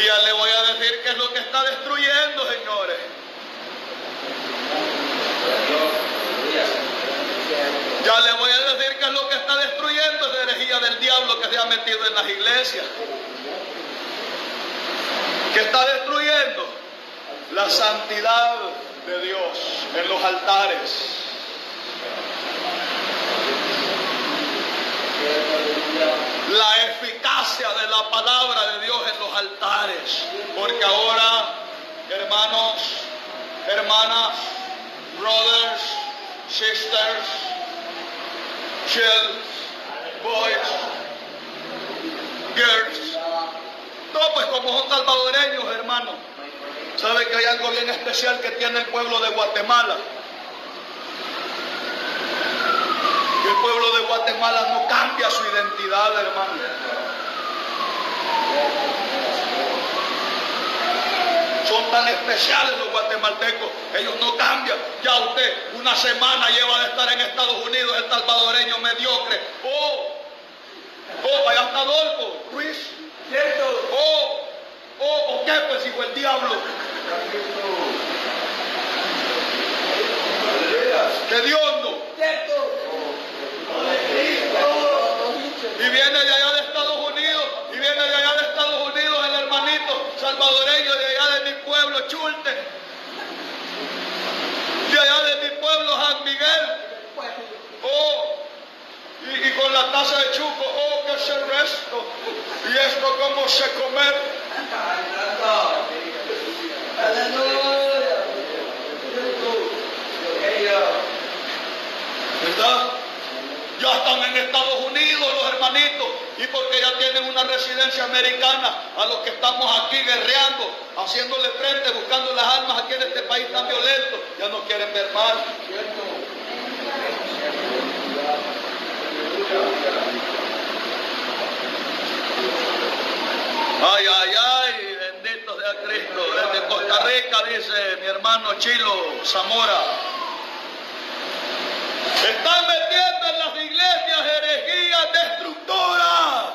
ya le voy a decir qué es lo que está destruyendo, señores. Ya le voy a decir qué es lo que está destruyendo esa herejía del diablo que se ha metido en las iglesias. ¿Qué está destruyendo? La santidad de Dios en los altares. La eficacia de la palabra de Dios en los altares. Porque ahora, hermanos, hermanas, brothers, sisters, children, boys, girls. No, pues como son salvadoreños, hermanos. ¿Sabe que hay algo bien especial que tiene el pueblo de Guatemala? El pueblo de Guatemala no cambia su identidad, hermano. Son tan especiales los guatemaltecos, ellos no cambian. Ya usted una semana lleva de estar en Estados Unidos, el salvadoreño mediocre. Oh, oh, allá está Adolfo, Luis. ¿cierto? Oh, oh, ¿o qué? Pues hijo el diablo. Que Dios no. Cierto. Y viene de allá de Estados Unidos, y viene de allá de Estados Unidos el hermanito salvadoreño de allá de mi pueblo, Chulte. De allá de mi pueblo, San Miguel. Oh, y, y con la taza de chuco, oh, ¿qué es el resto? Y esto cómo se comer. Aleluya. ¿Verdad? Ya están en Estados Unidos los hermanitos y porque ya tienen una residencia americana a los que estamos aquí guerreando, haciéndole frente, buscando las armas aquí en este país tan violento, ya no quieren ver mal. Ay, ay, ay, bendito sea Cristo. Desde Costa Rica dice mi hermano Chilo Zamora. Están metiendo en las iglesias herejías destructoras.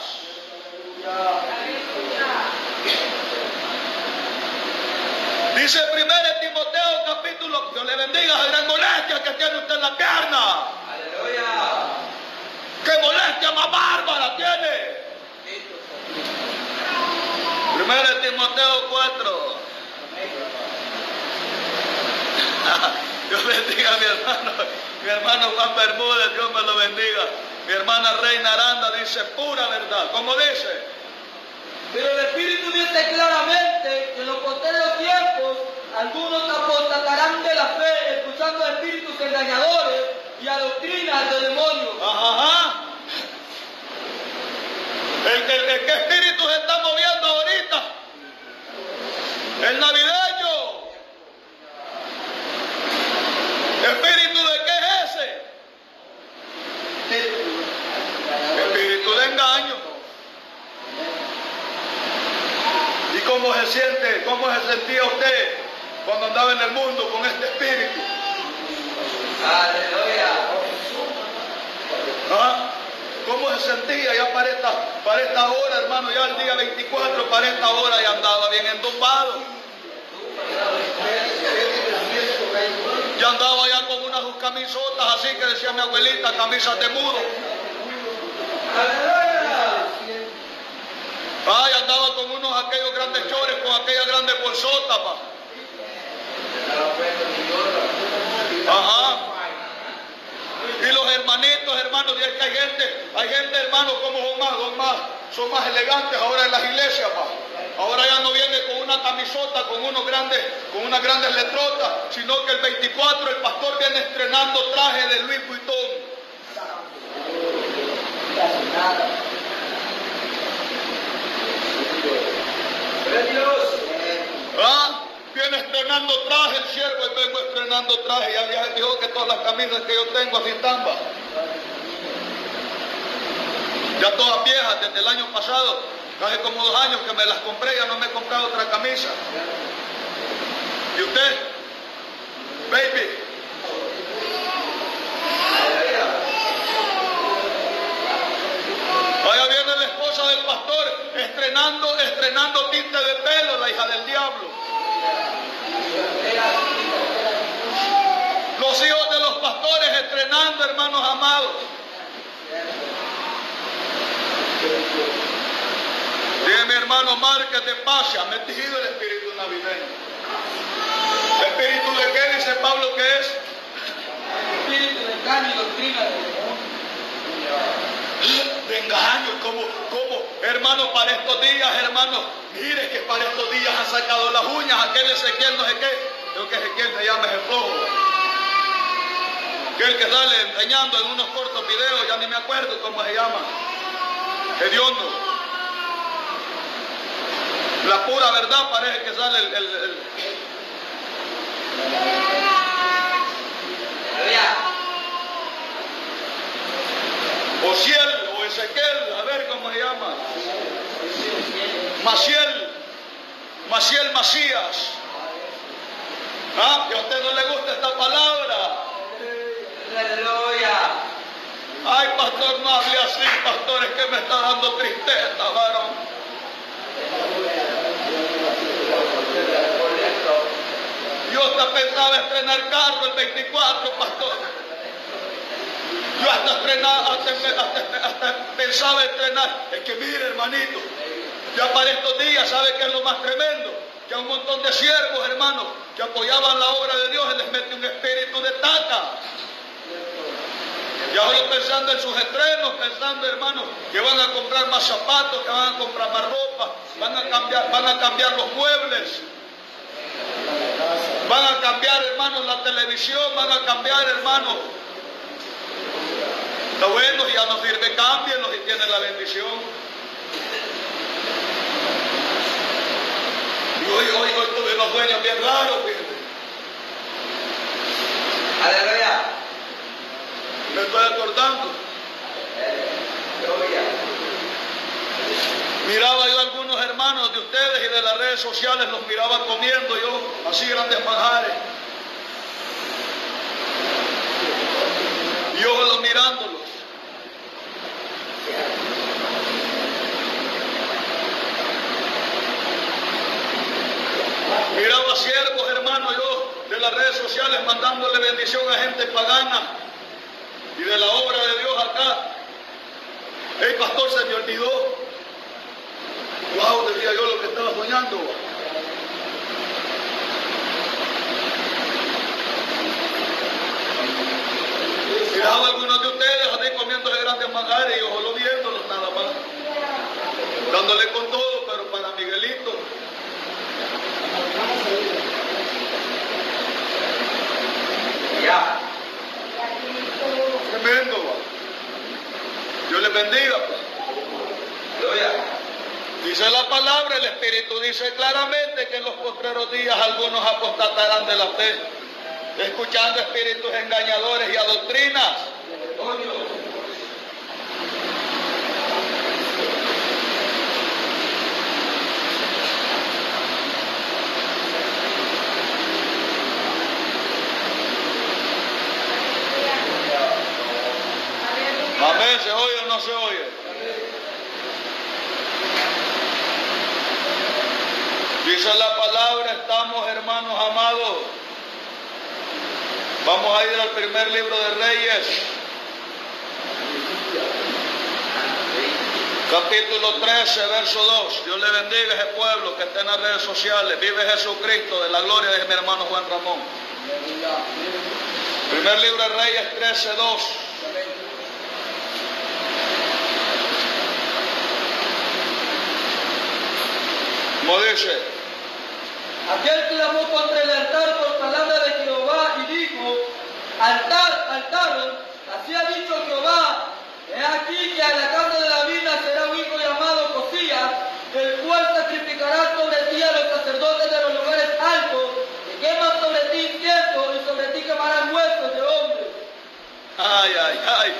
Dice 1 Timoteo capítulo, Dios le bendiga la gran molestia que tiene usted en la pierna. ¿Qué molestia más bárbara tiene? 1 Timoteo 4. Dios bendiga a mi hermano, mi hermano Juan Bermúdez, Dios me lo bendiga. Mi hermana Reina Aranda dice pura verdad. ¿Cómo dice? Pero el Espíritu dice claramente que en los posteriores tiempos algunos apostatarán de la fe, escuchando a espíritus engañadores y a doctrinas de demonios. Ajá, ajá. El, el- el- ¿Qué espíritu se está moviendo? El navideño. ¿Espíritu de qué es ese? Espíritu de engaño. ¿Y cómo se siente? ¿Cómo se sentía usted cuando andaba en el mundo con este espíritu? ¿Ah? ¿Cómo se sentía ya para esta, para esta hora, hermano? Ya el día 24, para esta hora ya andaba bien endumbado. Ya andaba ya con unas camisotas así que decía mi abuelita, camisas de mudo. Ay, andaba con unos aquellos grandes chores, con aquellas grandes bolsotas, pa. Ajá. Y los hermanitos, hermanos, y es que hay gente, hay gente, hermanos, como son más, son más, son más elegantes ahora en las iglesias, pa. Ahora ya no viene con una camisota, con unos grandes, con unas grandes letrotas, sino que el 24 el pastor viene estrenando traje de Louis Vuitton. ¿Ah? Viene estrenando traje el siervo y vengo estrenando traje. Ya, ya dijo que todas las camisas que yo tengo así va. Ya todas viejas desde el año pasado, hace como dos años que me las compré, ya no me he comprado otra camisa. ¿Y usted? Baby. Allá viene la esposa del pastor estrenando, estrenando tinte de pelo, la hija del diablo. Los hijos de los pastores estrenando, hermanos amados. Dice mi hermano Márquez de Pasha, metido el espíritu navideño. ¿Espíritu de qué dice Pablo que es? Espíritu de engaño y doctrina de. De engaño, como, como, hermano, para estos días, hermano, mire que para estos días han sacado las uñas, aquel Ezequiel no sé qué, creo que Ezequiel se llama el flojo. Que el que sale enseñando en unos cortos videos, ya ni me acuerdo cómo se llama. Hediondo. La pura verdad parece que sale el, el- el- Ociel o Ezequiel, a ver cómo se llama. Maciel, Maciel Macías. ¿Ah? Que a usted no le gusta esta palabra. Aleluya. Ay, pastor, no hable así, pastor, es que me está dando tristeza, varón. Yo hasta pensaba estrenar carro el 24, pastor. Yo hasta, estrenaba, hasta, pensaba estrenar. Es que mire, hermanito, ya para estos días, ¿sabe qué es lo más tremendo? Que a un montón de siervos, hermanos, que apoyaban la obra de Dios, les mete un espíritu de taca. Ya solo pensando en sus estrenos, pensando, hermanos, que van a comprar más zapatos, que van a comprar más ropa, van a cambiar, van a cambiar los muebles, van a cambiar, hermanos, la televisión, van a cambiar, hermanos. Está bueno, ya no sirve, cámbienlos y tienen la bendición. Y hoy, hoy, hoy tuve unos sueños bien raros, fíjate. Aleluya. Me estoy acordando. Miraba yo a algunos hermanos de ustedes y de las redes sociales, los miraba comiendo yo, así grandes manjares. Y solo mirándolos. Miraba siervos, hermanos, yo de las redes sociales mandándole bendición a gente pagana y de la obra de Dios acá. El pastor se me olvidó. Wow, decía yo lo que estaba soñando. A algunos de ustedes así comiéndole grandes manjares y yo solo viéndolos nada más. Dándole con todo, pero para Miguelito. Ya. Tremendo, va. Dios les bendiga. pues. Dice la palabra, el Espíritu dice claramente que en los postreros días algunos apostatarán de la fe, escuchando espíritus engañadores y a doctrinas. Amén, ¿se oye o no se oye? Dice la palabra, estamos hermanos amados. Vamos a ir al primer libro de Reyes, capítulo 13, verso 2. Dios le bendiga a ese pueblo que está en las redes sociales. Vive Jesucristo de la gloria de mi hermano Juan Ramón. Primer libro de Reyes 13, 2. Como dice, Aquel clamó contra el altar por palabra de Jehová y dijo, altar, altar, así ha dicho Jehová, he aquí que a la casa de la vida será un hijo llamado Cosías, el cual sacrificará sobre ti a los sacerdotes de los lugares altos, que queman sobre ti incienso y sobre ti quemarán huesos de hombres. Ay, ay, ay.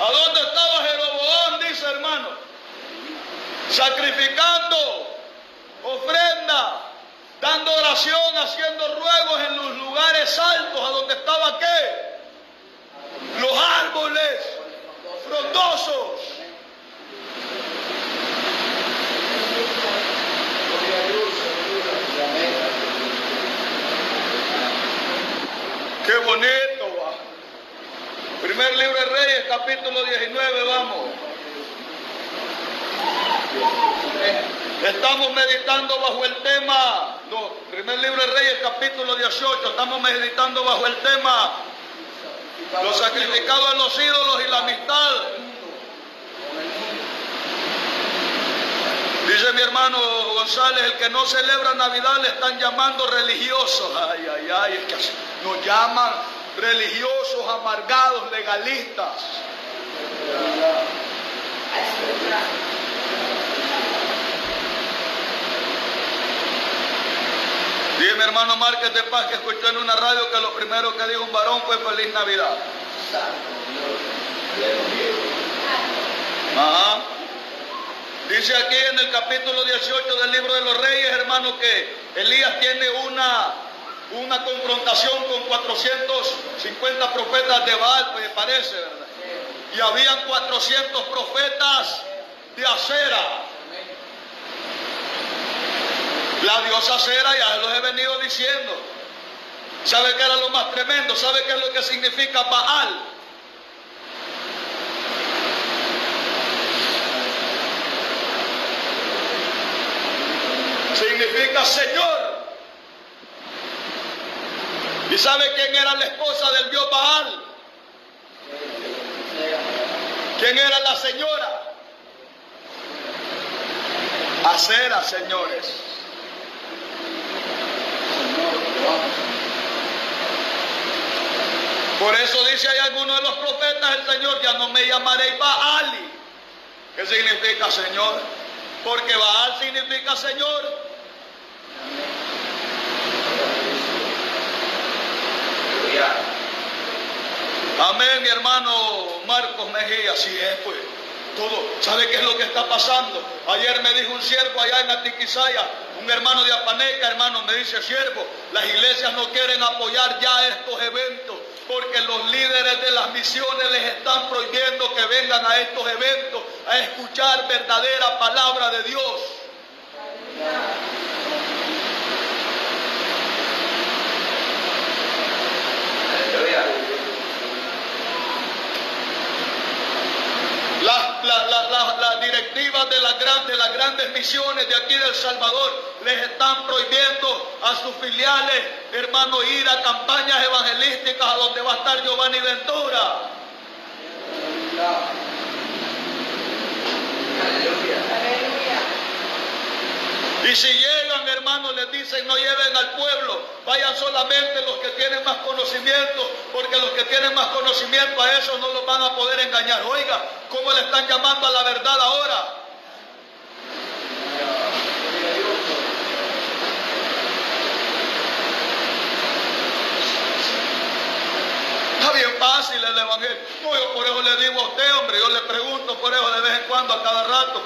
¿A dónde estaba Jeroboam? Dice hermano. Sacrificando ofrenda, dando oración, haciendo ruegos en los lugares altos, a donde estaba qué? Los árboles frondosos. Qué bonito va. Primer libro de Reyes, capítulo 19, vamos. Estamos meditando bajo el tema, no, primer libro de Reyes, capítulo 18, estamos meditando bajo el tema, los sacrificados a los ídolos y la amistad. Dice mi hermano González, el que no celebra Navidad le están llamando religiosos. Ay, ay, ay, es que nos llaman religiosos, amargados, legalistas. Dice mi hermano Márquez de Paz que escuchó en una radio que lo primero que dijo un varón fue feliz Navidad. Ajá. Dice aquí en el capítulo 18 del libro de los reyes, hermano, que Elías tiene una, una confrontación con 450 profetas de Baal, pues parece, ¿verdad? Y habían 400 profetas de acera. La diosa Cera, ya los he venido diciendo, ¿Sabe qué era lo más tremendo? ¿Sabe qué es lo que significa Baal? Significa Señor. ¿Y sabe quién era la esposa del dios Baal? ¿Quién era la señora? Acera, señores. Por eso dice hay alguno de los profetas el Señor, ya no me llamaré Baali. ¿Qué significa Señor? Porque Baal significa Señor. Amén, mi hermano Marcos Mejía, así es pues. Todo, ¿sabe qué es lo que está pasando? Ayer me dijo un siervo allá en Atiquizaya, un hermano de Apaneca, hermano, me dice, siervo, las iglesias no quieren apoyar ya estos eventos porque los líderes de las misiones les están prohibiendo que vengan a estos eventos a escuchar verdadera palabra de Dios. Las, la- la- directivas de las, grandes, de las grandes misiones de aquí del Salvador les están prohibiendo a sus filiales, hermano, ir a campañas evangelísticas a donde va a estar Giovanni Ventura. Y si dicen no lleven al pueblo, vayan solamente los que tienen más conocimiento, porque los que tienen más conocimiento a eso no los van a poder engañar. Oiga, ¿cómo le están llamando a la verdad ahora? Está bien fácil el evangelio. No, yo por eso le digo a usted, hombre, yo le pregunto por eso de vez en cuando, a cada rato.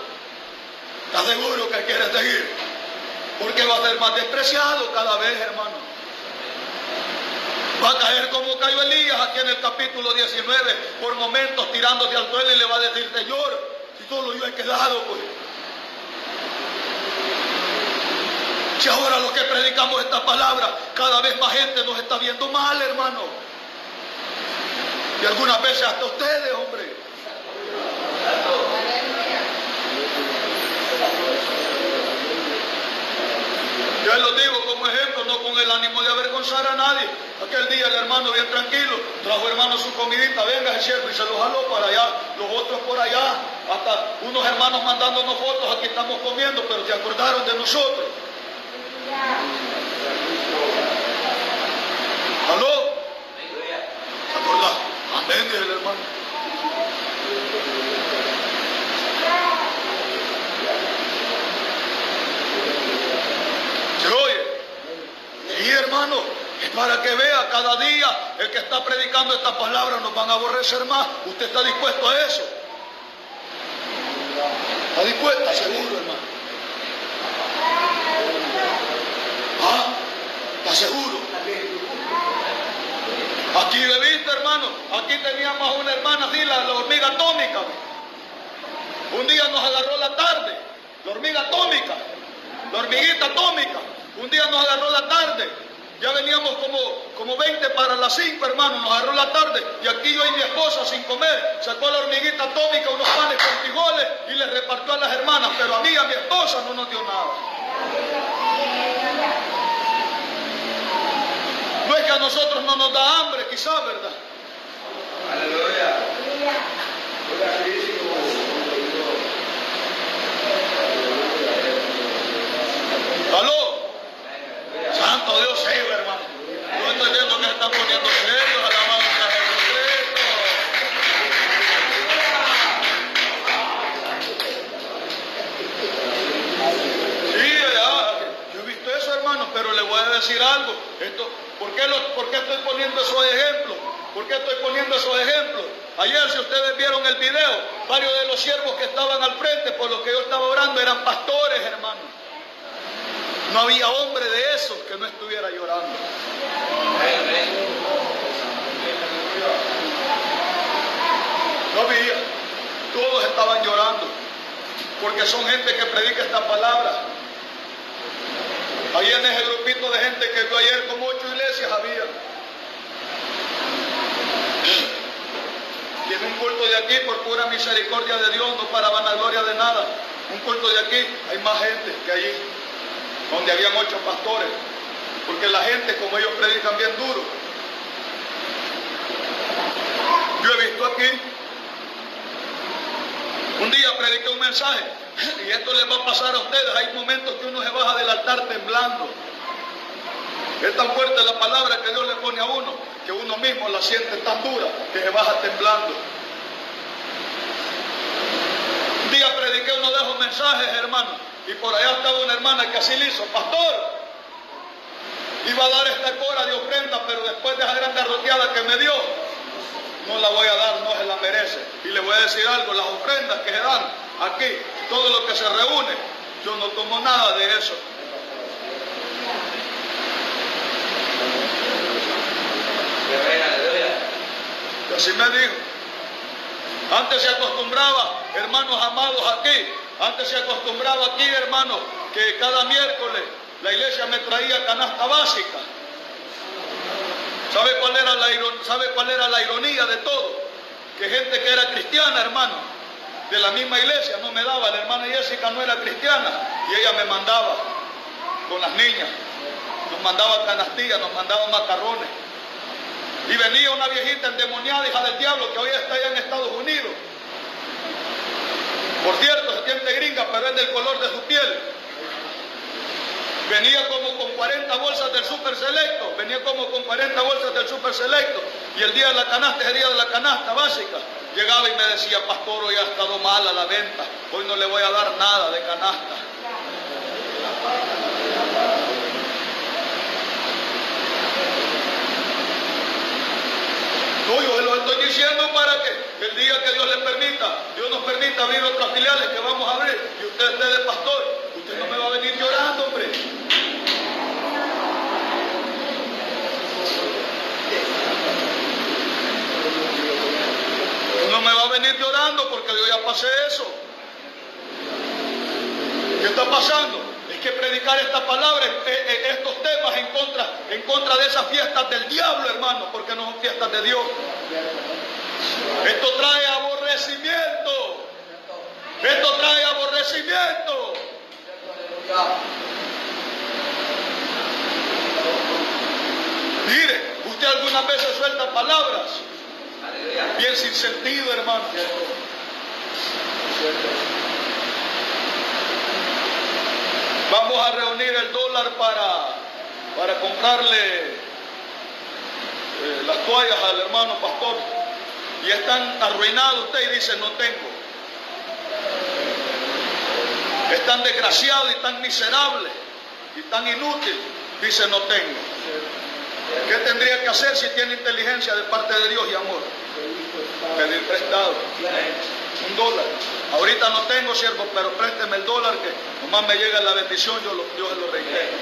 ¿Está seguro que quiere seguir? Porque va a ser más despreciado cada vez, hermano. Va a caer como cayó Elías aquí en el capítulo 19, por momentos tirándose al suelo y le va a decir, Señor, si solo yo he quedado, pues. Si ahora los que predicamos esta palabra, cada vez más gente nos está viendo mal, hermano. Y algunas veces hasta ustedes, hombre. Aleluya. Yo los digo como ejemplo, no con el ánimo de avergonzar a nadie. Aquel día el hermano bien tranquilo, trajo hermano su comidita, venga el siervo y se lo jaló para allá, los otros por allá, hasta unos hermanos mandándonos fotos, aquí estamos comiendo, pero se acordaron de nosotros. ¿Aló? ¿Se acordaron? Amén, dice el hermano. ¿Se oye? Sí, hermano, para que vea cada día el que está predicando esta palabra nos van a aborrecer más. ¿Usted está dispuesto a eso? ¿Está dispuesto? ¿Está seguro, hermano? ¿Ah? ¿Está seguro? Aquí de vista, hermano, aquí teníamos una hermana así, la, la hormiga atómica. Un día nos agarró la tarde, la hormiga atómica, la hormiguita atómica. Un día nos agarró la tarde. Ya veníamos como, como 20 para las 5, hermano, nos agarró la tarde. Y aquí yo y mi esposa sin comer, sacó a la hormiguita atómica unos panes con frijoles y les repartió a las hermanas. Pero a mí, a mi esposa, no nos dio nada. No es que a nosotros no nos da hambre, quizás, ¿verdad? Aleluya. ¿Aló? Santo Dios, sí, hermano. Yo estoy viendo que se están poniendo serios, alabanza a Jesucristo. Sí, ya, yo he visto eso, hermano, pero le voy a decir algo. Esto, ¿por, qué lo- por qué estoy poniendo esos ejemplos? ¿Por qué estoy poniendo esos ejemplos? Ayer, si ustedes vieron el video, varios de los siervos que estaban al frente por los que yo estaba orando eran pastores, hermano. No había hombre de esos que no estuviera llorando. No había. Todos estaban llorando. Porque son gente que predica esta palabra. Ahí en ese grupito de gente que vio ayer como ocho iglesias había. Y es un culto de aquí por pura misericordia de Dios, no para vanagloria de nada. Un culto de aquí hay más gente que allí donde habían ocho pastores. Porque la gente, como ellos predican bien duro, yo he visto aquí, un día prediqué un mensaje, y esto les va a pasar a ustedes, hay momentos que uno se baja del altar temblando. Es tan fuerte la palabra que Dios le pone a uno, que uno mismo la siente tan dura, que se baja temblando. Un día prediqué uno de esos mensajes, hermano, y por allá estaba una hermana que así le hizo, pastor, iba a dar esta cora de ofrenda, pero después de esa gran garroteada que me dio, no la voy a dar, no se la merece. Y le voy a decir algo, las ofrendas que se dan aquí, todo lo que se reúne, yo no tomo nada de eso. Y así me dijo. Antes se acostumbraba, hermanos amados aquí, antes se acostumbraba aquí, hermanos, que cada miércoles la iglesia me traía canasta básica. ¿Sabe cuál era la, sabe cuál era la ironía de todo? Que gente que era cristiana, hermano, de la misma iglesia, no me daba. La hermana Jessica no era cristiana y ella me mandaba con las niñas. Nos mandaba canastillas, nos mandaba macarrones. Y venía una viejita endemoniada, hija del diablo, que hoy está allá en Estados Unidos. Por cierto, se siente gringa, pero es del color de su piel. Venía como con 40 bolsas del super selecto, venía como con 40 bolsas del super selecto. Y el día de la canasta, ese día de la canasta básica, llegaba y me decía, pastor, hoy ha estado mala la venta, hoy no le voy a dar nada de canasta. No, yo se lo estoy diciendo para que el día que Dios le permita, Dios nos permita abrir otras filiales que vamos a abrir, y usted esté de pastor, usted no me va a venir llorando, hombre. No me va a venir llorando porque yo ya pasé eso. ¿Qué está pasando? Que predicar esta palabra, eh, eh, estos temas en contra, en contra de esas fiestas del diablo, hermano, porque no son fiestas de Dios. Esto trae aborrecimiento. Esto trae aborrecimiento. Mire, usted algunas veces suelta palabras bien sin sentido, hermano. Vamos a reunir el dólar para, para comprarle eh, las toallas al hermano pastor. Y están arruinados usted y dice, no tengo. Es tan desgraciado y tan miserable y tan inútil, dice, no tengo. ¿Qué tendría que hacer si tiene inteligencia de parte de Dios y amor? Pedir prestado. Un dólar. Ahorita no tengo, siervo, pero présteme el dólar que nomás me llega la bendición, yo lo, Dios lo reitero.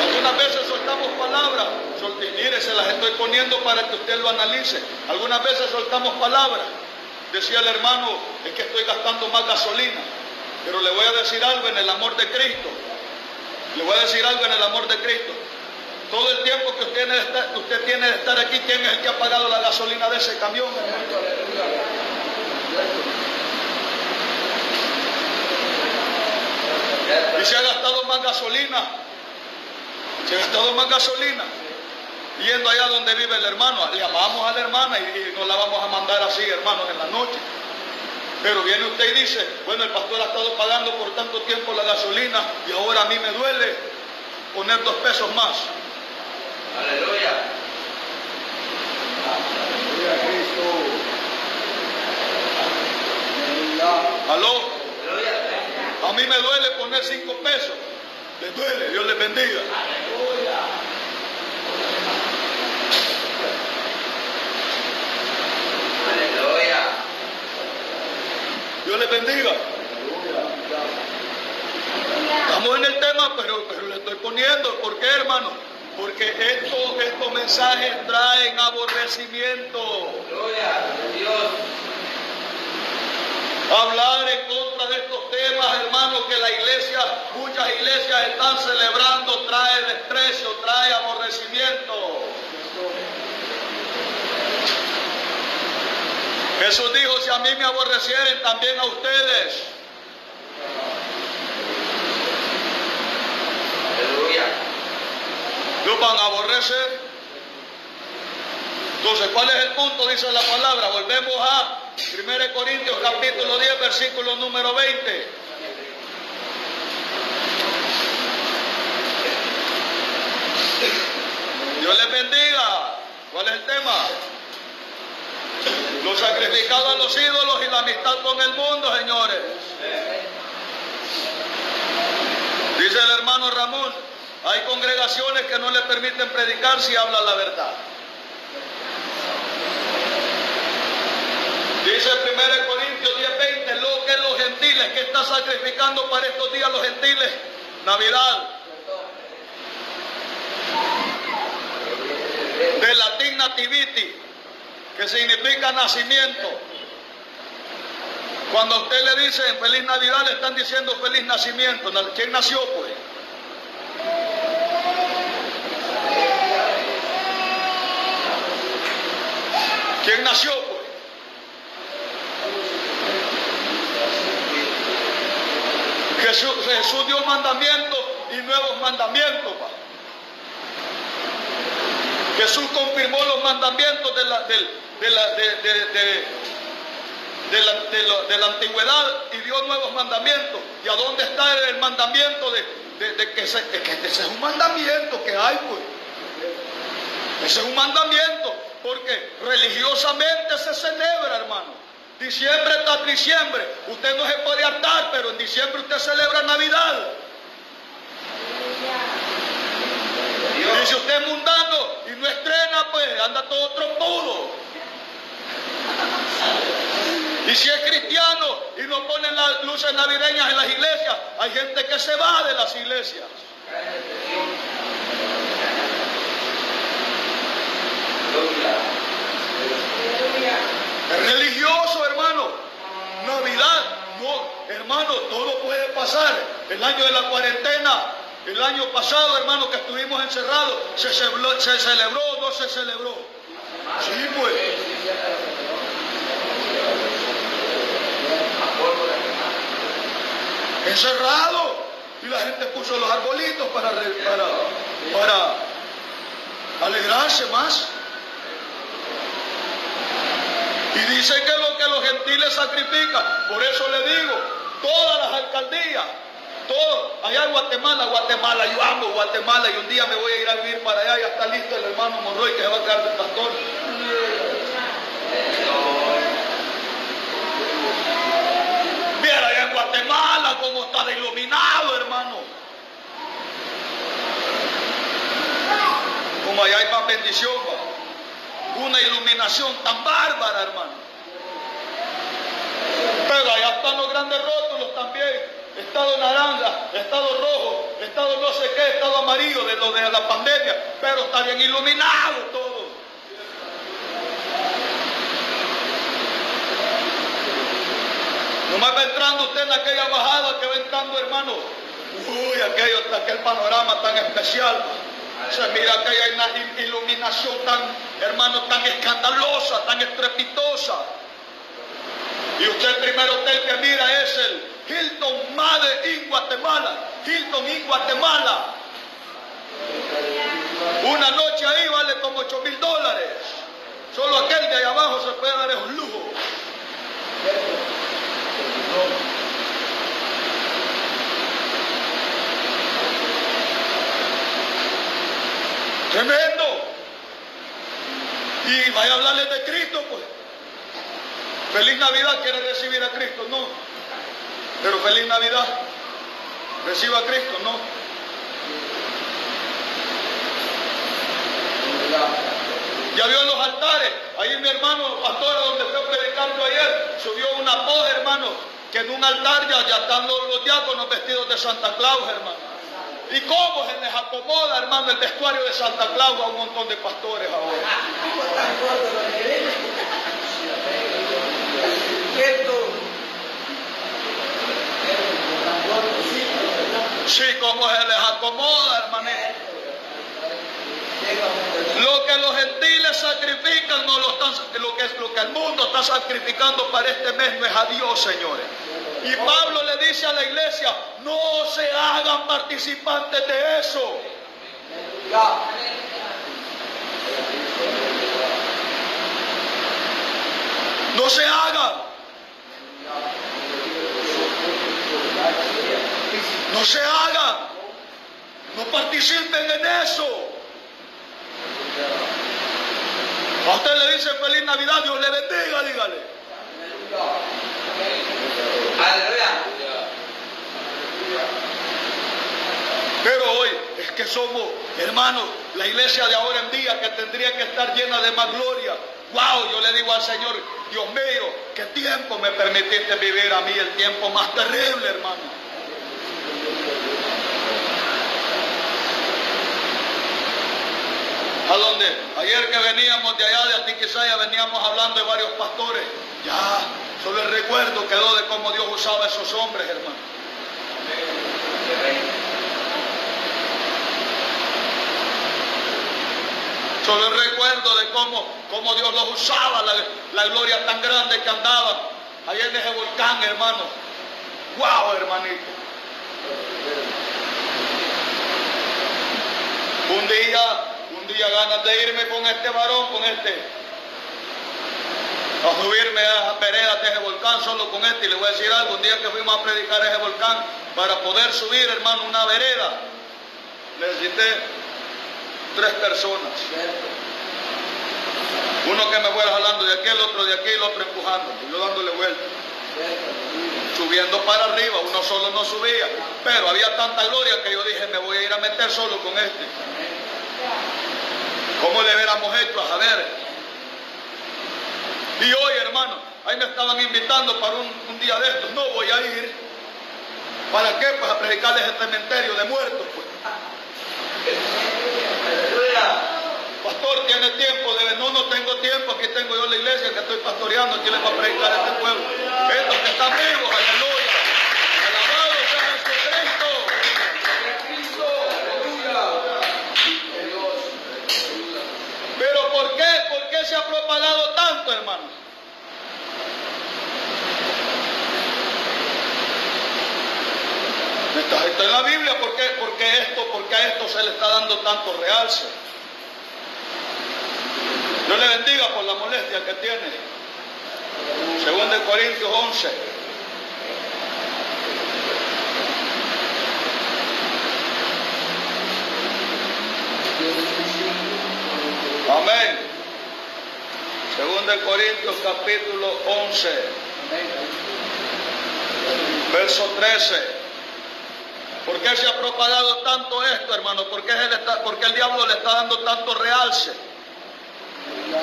Algunas veces soltamos palabras, y se las estoy poniendo para que usted lo analice. Algunas veces soltamos palabras. Decía el hermano, es que estoy gastando más gasolina. Pero le voy a decir algo en el amor de Cristo. Le voy a decir algo en el amor de Cristo. Todo el tiempo que usted tiene de estar, aquí, ¿quién es el que ha pagado la gasolina de ese camión? Y se ha gastado más gasolina. Se ha gastado más gasolina. Yendo allá donde vive el hermano, le amamos a la hermana y, y no la vamos a mandar así, hermanos, en la noche. Pero viene usted y dice, bueno, el pastor ha estado pagando por tanto tiempo la gasolina y ahora a mí me duele poner dos pesos más. Aleluya. Gloria a Cristo. Aló, Aleluya. a mí me duele poner cinco pesos. Les duele, Dios les bendiga. Aleluya. Dios les bendiga. Estamos en el tema, pero, pero le estoy poniendo. ¿Por qué, hermano? Porque esto, estos mensajes traen aborrecimiento. Gloria a Dios. Hablar en contra de estos temas, hermanos, que la iglesia, muchas iglesias están celebrando, trae desprecio, trae aborrecimiento. Jesús dijo, si a mí me aborrecieren, también a ustedes. Van a aborrecer. Entonces, ¿cuál es el punto? Dice la palabra. Volvemos a 1 Corintios capítulo 10, versículo número 20. Dios les bendiga. ¿Cuál es el tema? Lo sacrificado a los ídolos y la amistad con el mundo, señores. Dice el hermano Ramón, hay congregaciones que no le permiten predicar si habla la verdad. Dice 1 Corintios 10:20, lo que los gentiles, que está sacrificando para estos días los gentiles? Navidad. De latín nativity, que significa nacimiento. Cuando a usted le dicen feliz Navidad, le están diciendo feliz nacimiento. ¿Quién nació pues? ¿Quién nació pues? Jesús, dio mandamientos y nuevos mandamientos. pa. Jesús confirmó los mandamientos de la, antigüedad y dio nuevos mandamientos. ¿Y a dónde está el mandamiento de, que, que ese es un mandamiento que hay, pues? Ese es un mandamiento, porque religiosamente se celebra, hermano. Diciembre tras diciembre. Usted no se puede hartar, pero en diciembre usted celebra Navidad. Y si usted es mundano y no estrena, pues anda todo trompudo. Y si es cristiano y no ponen las luces navideñas en las iglesias, hay gente que se va de las iglesias. Es religioso, hermano. Navidad, no, hermano, todo puede pasar. El año de la cuarentena, el año pasado, hermano, que estuvimos encerrados, ¿se celebró, o no se celebró? Sí, pues. Encerrado. Y la gente puso los arbolitos para, para alegrarse más. Y dice que lo que los gentiles sacrifican, por eso le digo, todas las alcaldías, todo, allá en Guatemala, Guatemala, yo amo Guatemala y un día me voy a ir a vivir para allá, ya está listo el hermano Monroy que se va a quedar de pastor. Viera allá en Guatemala cómo está de iluminado, hermano. Como allá hay más bendición. Una iluminación tan bárbara, hermano. Pero allá están los grandes rótulos también. Estado naranja, estado rojo, estado no sé qué, estado amarillo de lo de la pandemia. Pero está bien iluminado todo. Nomás va entrando usted en aquella bajada que va entrando, hermano. Uy, aquello, aquel panorama tan especial. Se mira aquella ina- iluminación tan, hermano, tan escandalosa, tan estrepitosa. Y usted el primer hotel que mira es el Hilton Made in Guatemala. Hilton in Guatemala. Una noche ahí vale como 8 mil dólares. Solo aquel de ahí abajo se puede dar esos lujos. Tremendo. Y vaya a hablarles de Cristo, pues. Feliz Navidad quiere recibir a Cristo, no. Pero feliz Navidad. Reciba a Cristo, no. Ya vio en los altares. Ahí mi hermano pastor, donde fue predicando ayer, subió una voz, hermano, que en un altar ya, ya están los, los diáconos vestidos de Santa Claus, hermano. ¿Y cómo se les acomoda, hermano, el vestuario de Santa Claus a un montón de pastores ahora? Sí, como se les acomoda, hermano. Lo que los gentiles sacrifican no lo, están, lo, que, lo que el mundo está sacrificando para este mes no es a Dios, señores. Y Pablo le dice a la iglesia, no se hagan participantes de eso. No se hagan. No se hagan. No participen en eso. A usted le dice feliz Navidad, Dios le bendiga, dígale. Pero hoy es que somos, hermanos, la iglesia de ahora en día que tendría que estar llena de más gloria. Wow, yo le digo al Señor, Dios mío, qué tiempo me permitiste vivir a mí, el tiempo más terrible, hermano. A donde ayer que veníamos de allá de Atiquizaya veníamos hablando de varios pastores. Ya, solo el recuerdo quedó de cómo Dios usaba a esos hombres, hermano. Solo el recuerdo de cómo, cómo Dios los usaba, la, la gloria tan grande que andaba ahí en ese volcán, hermano. ¡Wow, hermanito! Un día un día ganas de irme con este varón, con este, a subirme a esa vereda de ese volcán solo con este. Y le voy a decir algo, un día que fuimos a predicar ese volcán, para poder subir, hermano, una vereda, necesité tres personas. Uno que me fuera jalando de aquí, el otro de aquí, el otro empujando, y yo dándole vuelta. Subiendo para arriba, uno solo no subía, pero había tanta gloria que yo dije, me voy a ir a meter solo con este. ¿Cómo le hubiéramos hecho a saber? Y hoy, hermano, ahí me estaban invitando para un, día de estos. No voy a ir. ¿Para qué? Pues a predicarles el cementerio de muertos. Pues. Pastor, ¿tiene tiempo? Debe, no, no tengo tiempo. Aquí tengo yo la iglesia que estoy pastoreando. Aquí les va a predicar a este pueblo. Estos que están vivos, aleluya. Alabado sea Jesucristo. Pero ¿por qué? ¿Por qué se ha propagado tanto, hermano? Está, está en la Biblia, ¿por qué, por qué esto, por qué a esto se le está dando tanto realce? Dios le bendiga por la molestia que tiene. Según de Corintios 11. Amén. Según de Corintios capítulo 11. Verso 13. ¿Por qué se ha propagado tanto esto, hermano? ¿Por qué, ¿Por qué el diablo le está dando tanto realce?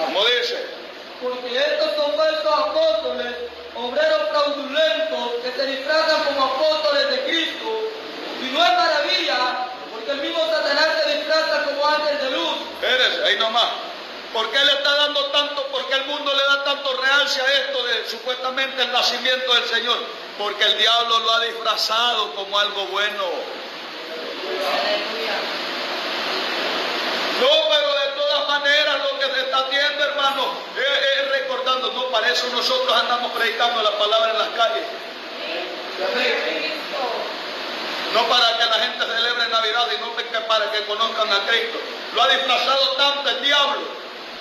Como dice. Porque estos son falsos apóstoles, obreros fraudulentos, que se disfrazan como apóstoles de Cristo. Y no es maravilla, el mismo Satanás se disfraza como ángel de luz. Espérese, ahí nomás. ¿Por qué le está dando tanto, por qué el mundo le da tanto realce a esto de supuestamente el nacimiento del Señor? Porque el diablo lo ha disfrazado como algo bueno. No, pero de todas maneras lo que se está haciendo, hermano, es, es recordando, no, para eso nosotros andamos predicando la palabra en las calles. No para Navidad, sino que para que conozcan a Cristo. Lo ha disfrazado tanto el diablo,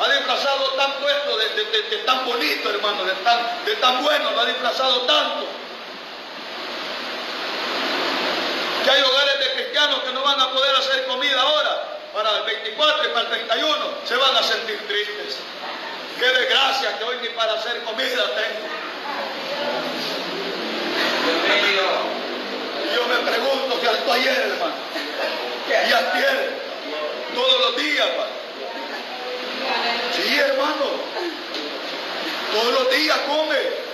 ha disfrazado tanto esto de, de, de, de tan bonito, hermano, de tan, de tan bueno, lo ha disfrazado tanto. Que hay hogares de cristianos que no van a poder hacer comida ahora, para el 24 y para el 31, se van a sentir tristes. Qué desgracia que hoy ni para hacer comida tengo. Y yo me pregunto que hasta ayer, hermano, y ayer, todos los días, hermano. Sí, hermano, todos los días come.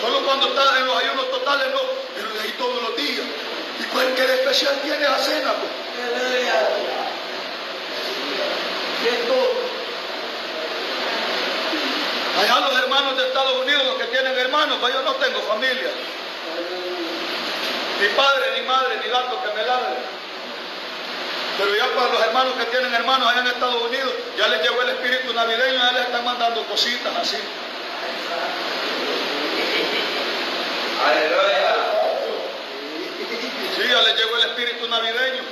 Solo cuando está en los ayunos totales no, pero de ahí todos los días. ¿Y de especial tiene la cena? Pues? Allá los hermanos de Estados Unidos, los que tienen hermanos, pues yo no tengo familia. Ni padre, ni madre, ni gato que me ladre. Pero ya para los hermanos que tienen hermanos allá en Estados Unidos, ya les llegó el espíritu navideño, ya les están mandando cositas así. Aleluya. Sí, ya les llegó el espíritu navideño.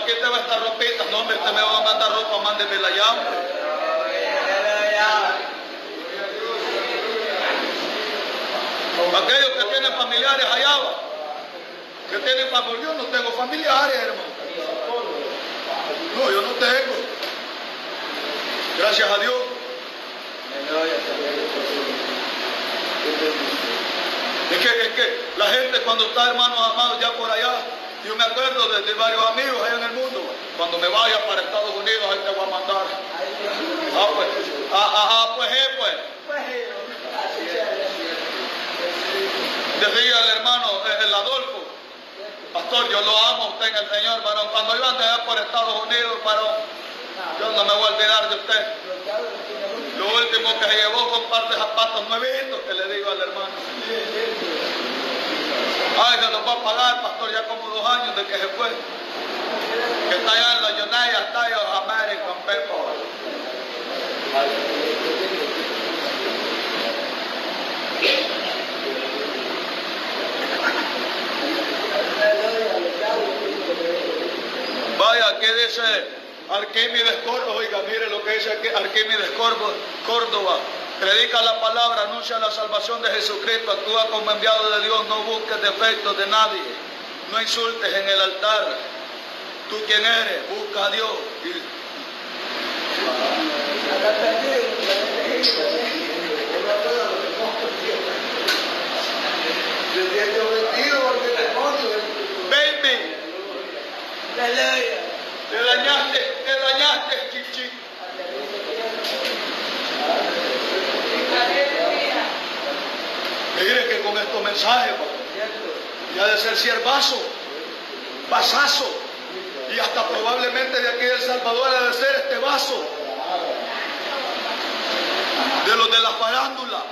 Aquí te va esta ropita, no hombre, usted me va a mandar ropa, mándemela ya, hombre. Aquellos que tienen familiares allá, que tienen familiares, yo no tengo familiares, hermano. No, yo no tengo. Gracias a Dios. Es que, es que la gente cuando está hermanos amados ya por allá, yo me acuerdo de, de varios amigos allá en el mundo, cuando me vaya para Estados Unidos, ahí te voy a mandar. Ah, pues, ah, ah, ah, pues, eh, pues. Decía el hermano, eh, el Adolfo, pastor, yo lo amo a usted en el Señor, varón. Cuando yo allá por Estados Unidos, varón, yo no me voy a olvidar de usted. Lo último que se llevó fue un par de zapatos nuevitos que le digo al hermano. Ay, se los va a pagar, pastor, ya como dos años de que se fue. Que está allá en la United States of American People. Vaya, ¿qué dice Arquímedes Córdoba? Oiga, mire lo que dice Arquímedes Córdoba. Predica la palabra, anuncia la salvación de Jesucristo, actúa como enviado de Dios, no busques defectos de nadie, no insultes en el altar. ¿Tú quién eres? Busca a Dios Se siente ofendido porque el demonio Baby, te dañaste, te dañaste, chichi. Mire mensajes, pa, ya de ser siervazo, vasazo, y hasta probablemente de aquí de El Salvador ha de ser este vaso, de los de la farándula.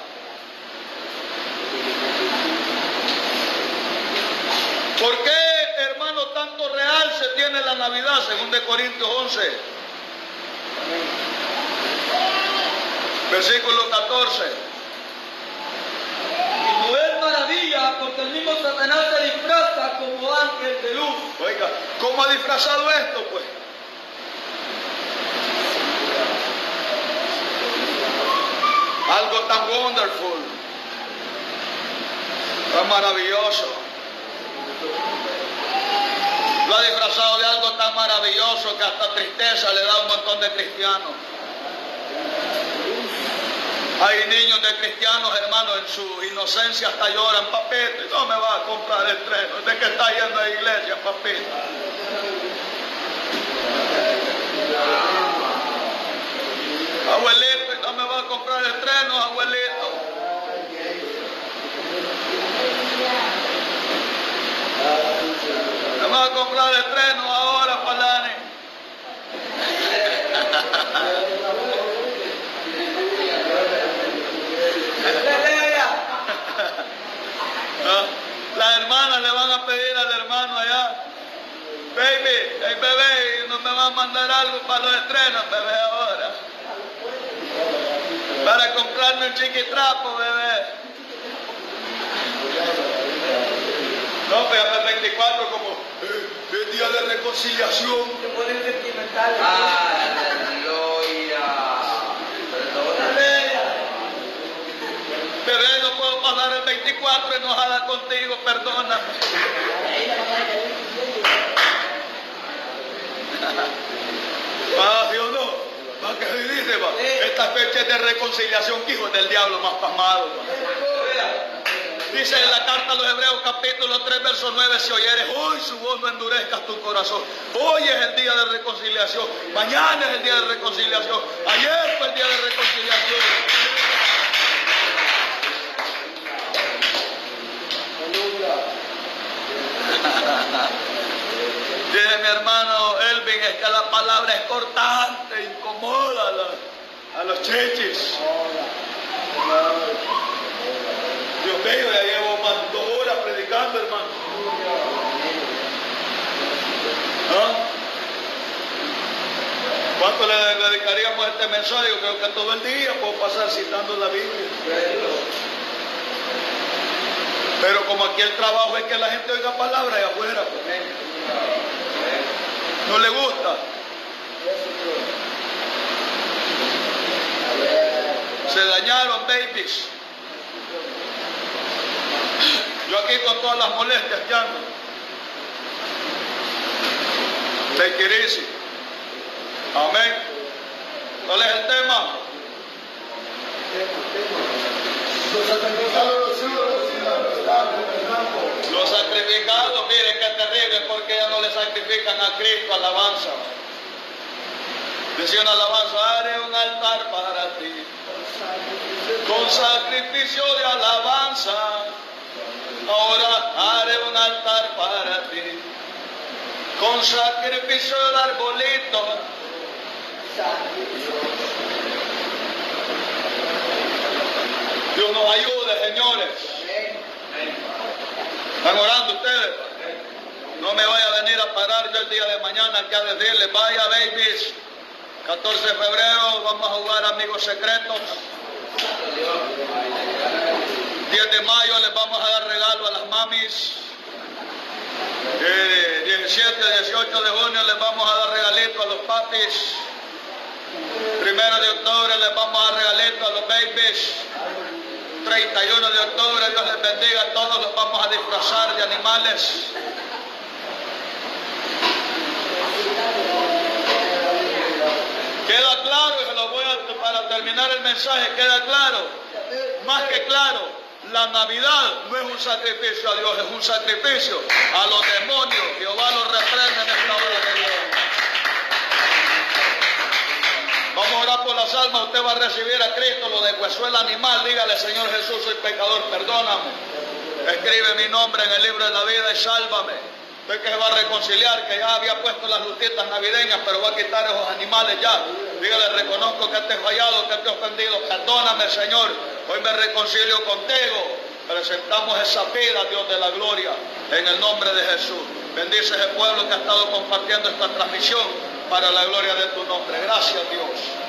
¿Por qué, hermano, tanto real se tiene la Navidad, según de Corintios 11? Versículo 14. Porque el mismo Satanás se disfraza como ángel de luz. Oiga, ¿cómo ha disfrazado esto, pues? Algo tan wonderful, tan maravilloso. Lo ha disfrazado de algo tan maravilloso que hasta tristeza le da un montón de cristianos. Hay niños de cristianos, hermanos, en su inocencia hasta lloran, papito, no me va a comprar el tren, de que está yendo a la iglesia, papito. Abuelito, no me va a comprar el tren, no, abuelito. Me va a comprar el tren, no, ahora, Palani. ¿Ah? Le van a pedir al hermano allá, baby, hey bebé, no me va a mandar algo para los estrenos, bebé, ahora. Para comprarme un chiquitrapo, bebé. No, pero hasta el 24 como eh, el día de reconciliación. Se ponen sentimentales. Aleluya. Perdóname. Bebé, no puedo pasar el 24 enojada contigo, perdóname. ¿sí o no? ¿Va que se dice, va? Esta fecha es de reconciliación, que hijo del diablo más pasmado. Dice en la carta a los Hebreos capítulo 3, verso 9, si oyeres hoy su voz no endurezcas tu corazón. Hoy es el día de reconciliación, mañana es el día de reconciliación, ayer fue el día de reconciliación. hermana. Mi hermano Elvin, es que la palabra es cortante, incomoda a, los chichis. Dios mío, ya llevo más dos horas predicando, hermano. ¿Ah? ¿Cuánto le dedicaríamos a este mensaje? Yo creo que todo el día puedo pasar citando la Biblia. Pero como aquí el trabajo es que la gente oiga palabras y afuera, pues, no le gusta. Se dañaron babies. Yo aquí con todas las molestias que ando. It easy. Amén. ¿Cuál es el tema? Sacrificados, miren qué terrible, porque ya no le sacrifican a Cristo alabanza. Decía una alabanza, haré un altar para ti, con sacrificio de alabanza. Ahora haré un altar para ti, con sacrificio del arbolito. Dios nos ayude, señores. ¿Están orando ustedes? No me vaya a venir a parar yo el día de mañana que a decirles, vaya babies, 14 de febrero vamos a jugar amigos secretos. 10 de mayo les vamos a dar regalo a las mamis. Eh, 17, 18 de junio les vamos a dar regalito a los papis. Primero de octubre les vamos a dar regalito a los babies. 31 de octubre, Dios les bendiga todos, los vamos a disfrazar de animales. Queda claro, y se lo voy a, para terminar el mensaje, queda claro, más que claro, la Navidad no es un sacrificio a Dios, es un sacrificio a los demonios. Jehová los reprende en esta hora de Dios. Vamos a orar por las almas, usted va a recibir a Cristo, lo deshuesó el animal, dígale Señor Jesús, soy pecador, perdóname. Escribe mi nombre en el libro de la vida y sálvame. Usted que va a reconciliar, que ya había puesto las lucitas navideñas, pero va a quitar esos animales ya. Dígale, reconozco que te he fallado, que te he ofendido, perdóname Señor. Hoy me reconcilio contigo. Presentamos esa vida, Dios de la gloria, en el nombre de Jesús. Bendice ese pueblo que ha estado compartiendo esta transmisión para la gloria de tu nombre. Gracias, Dios.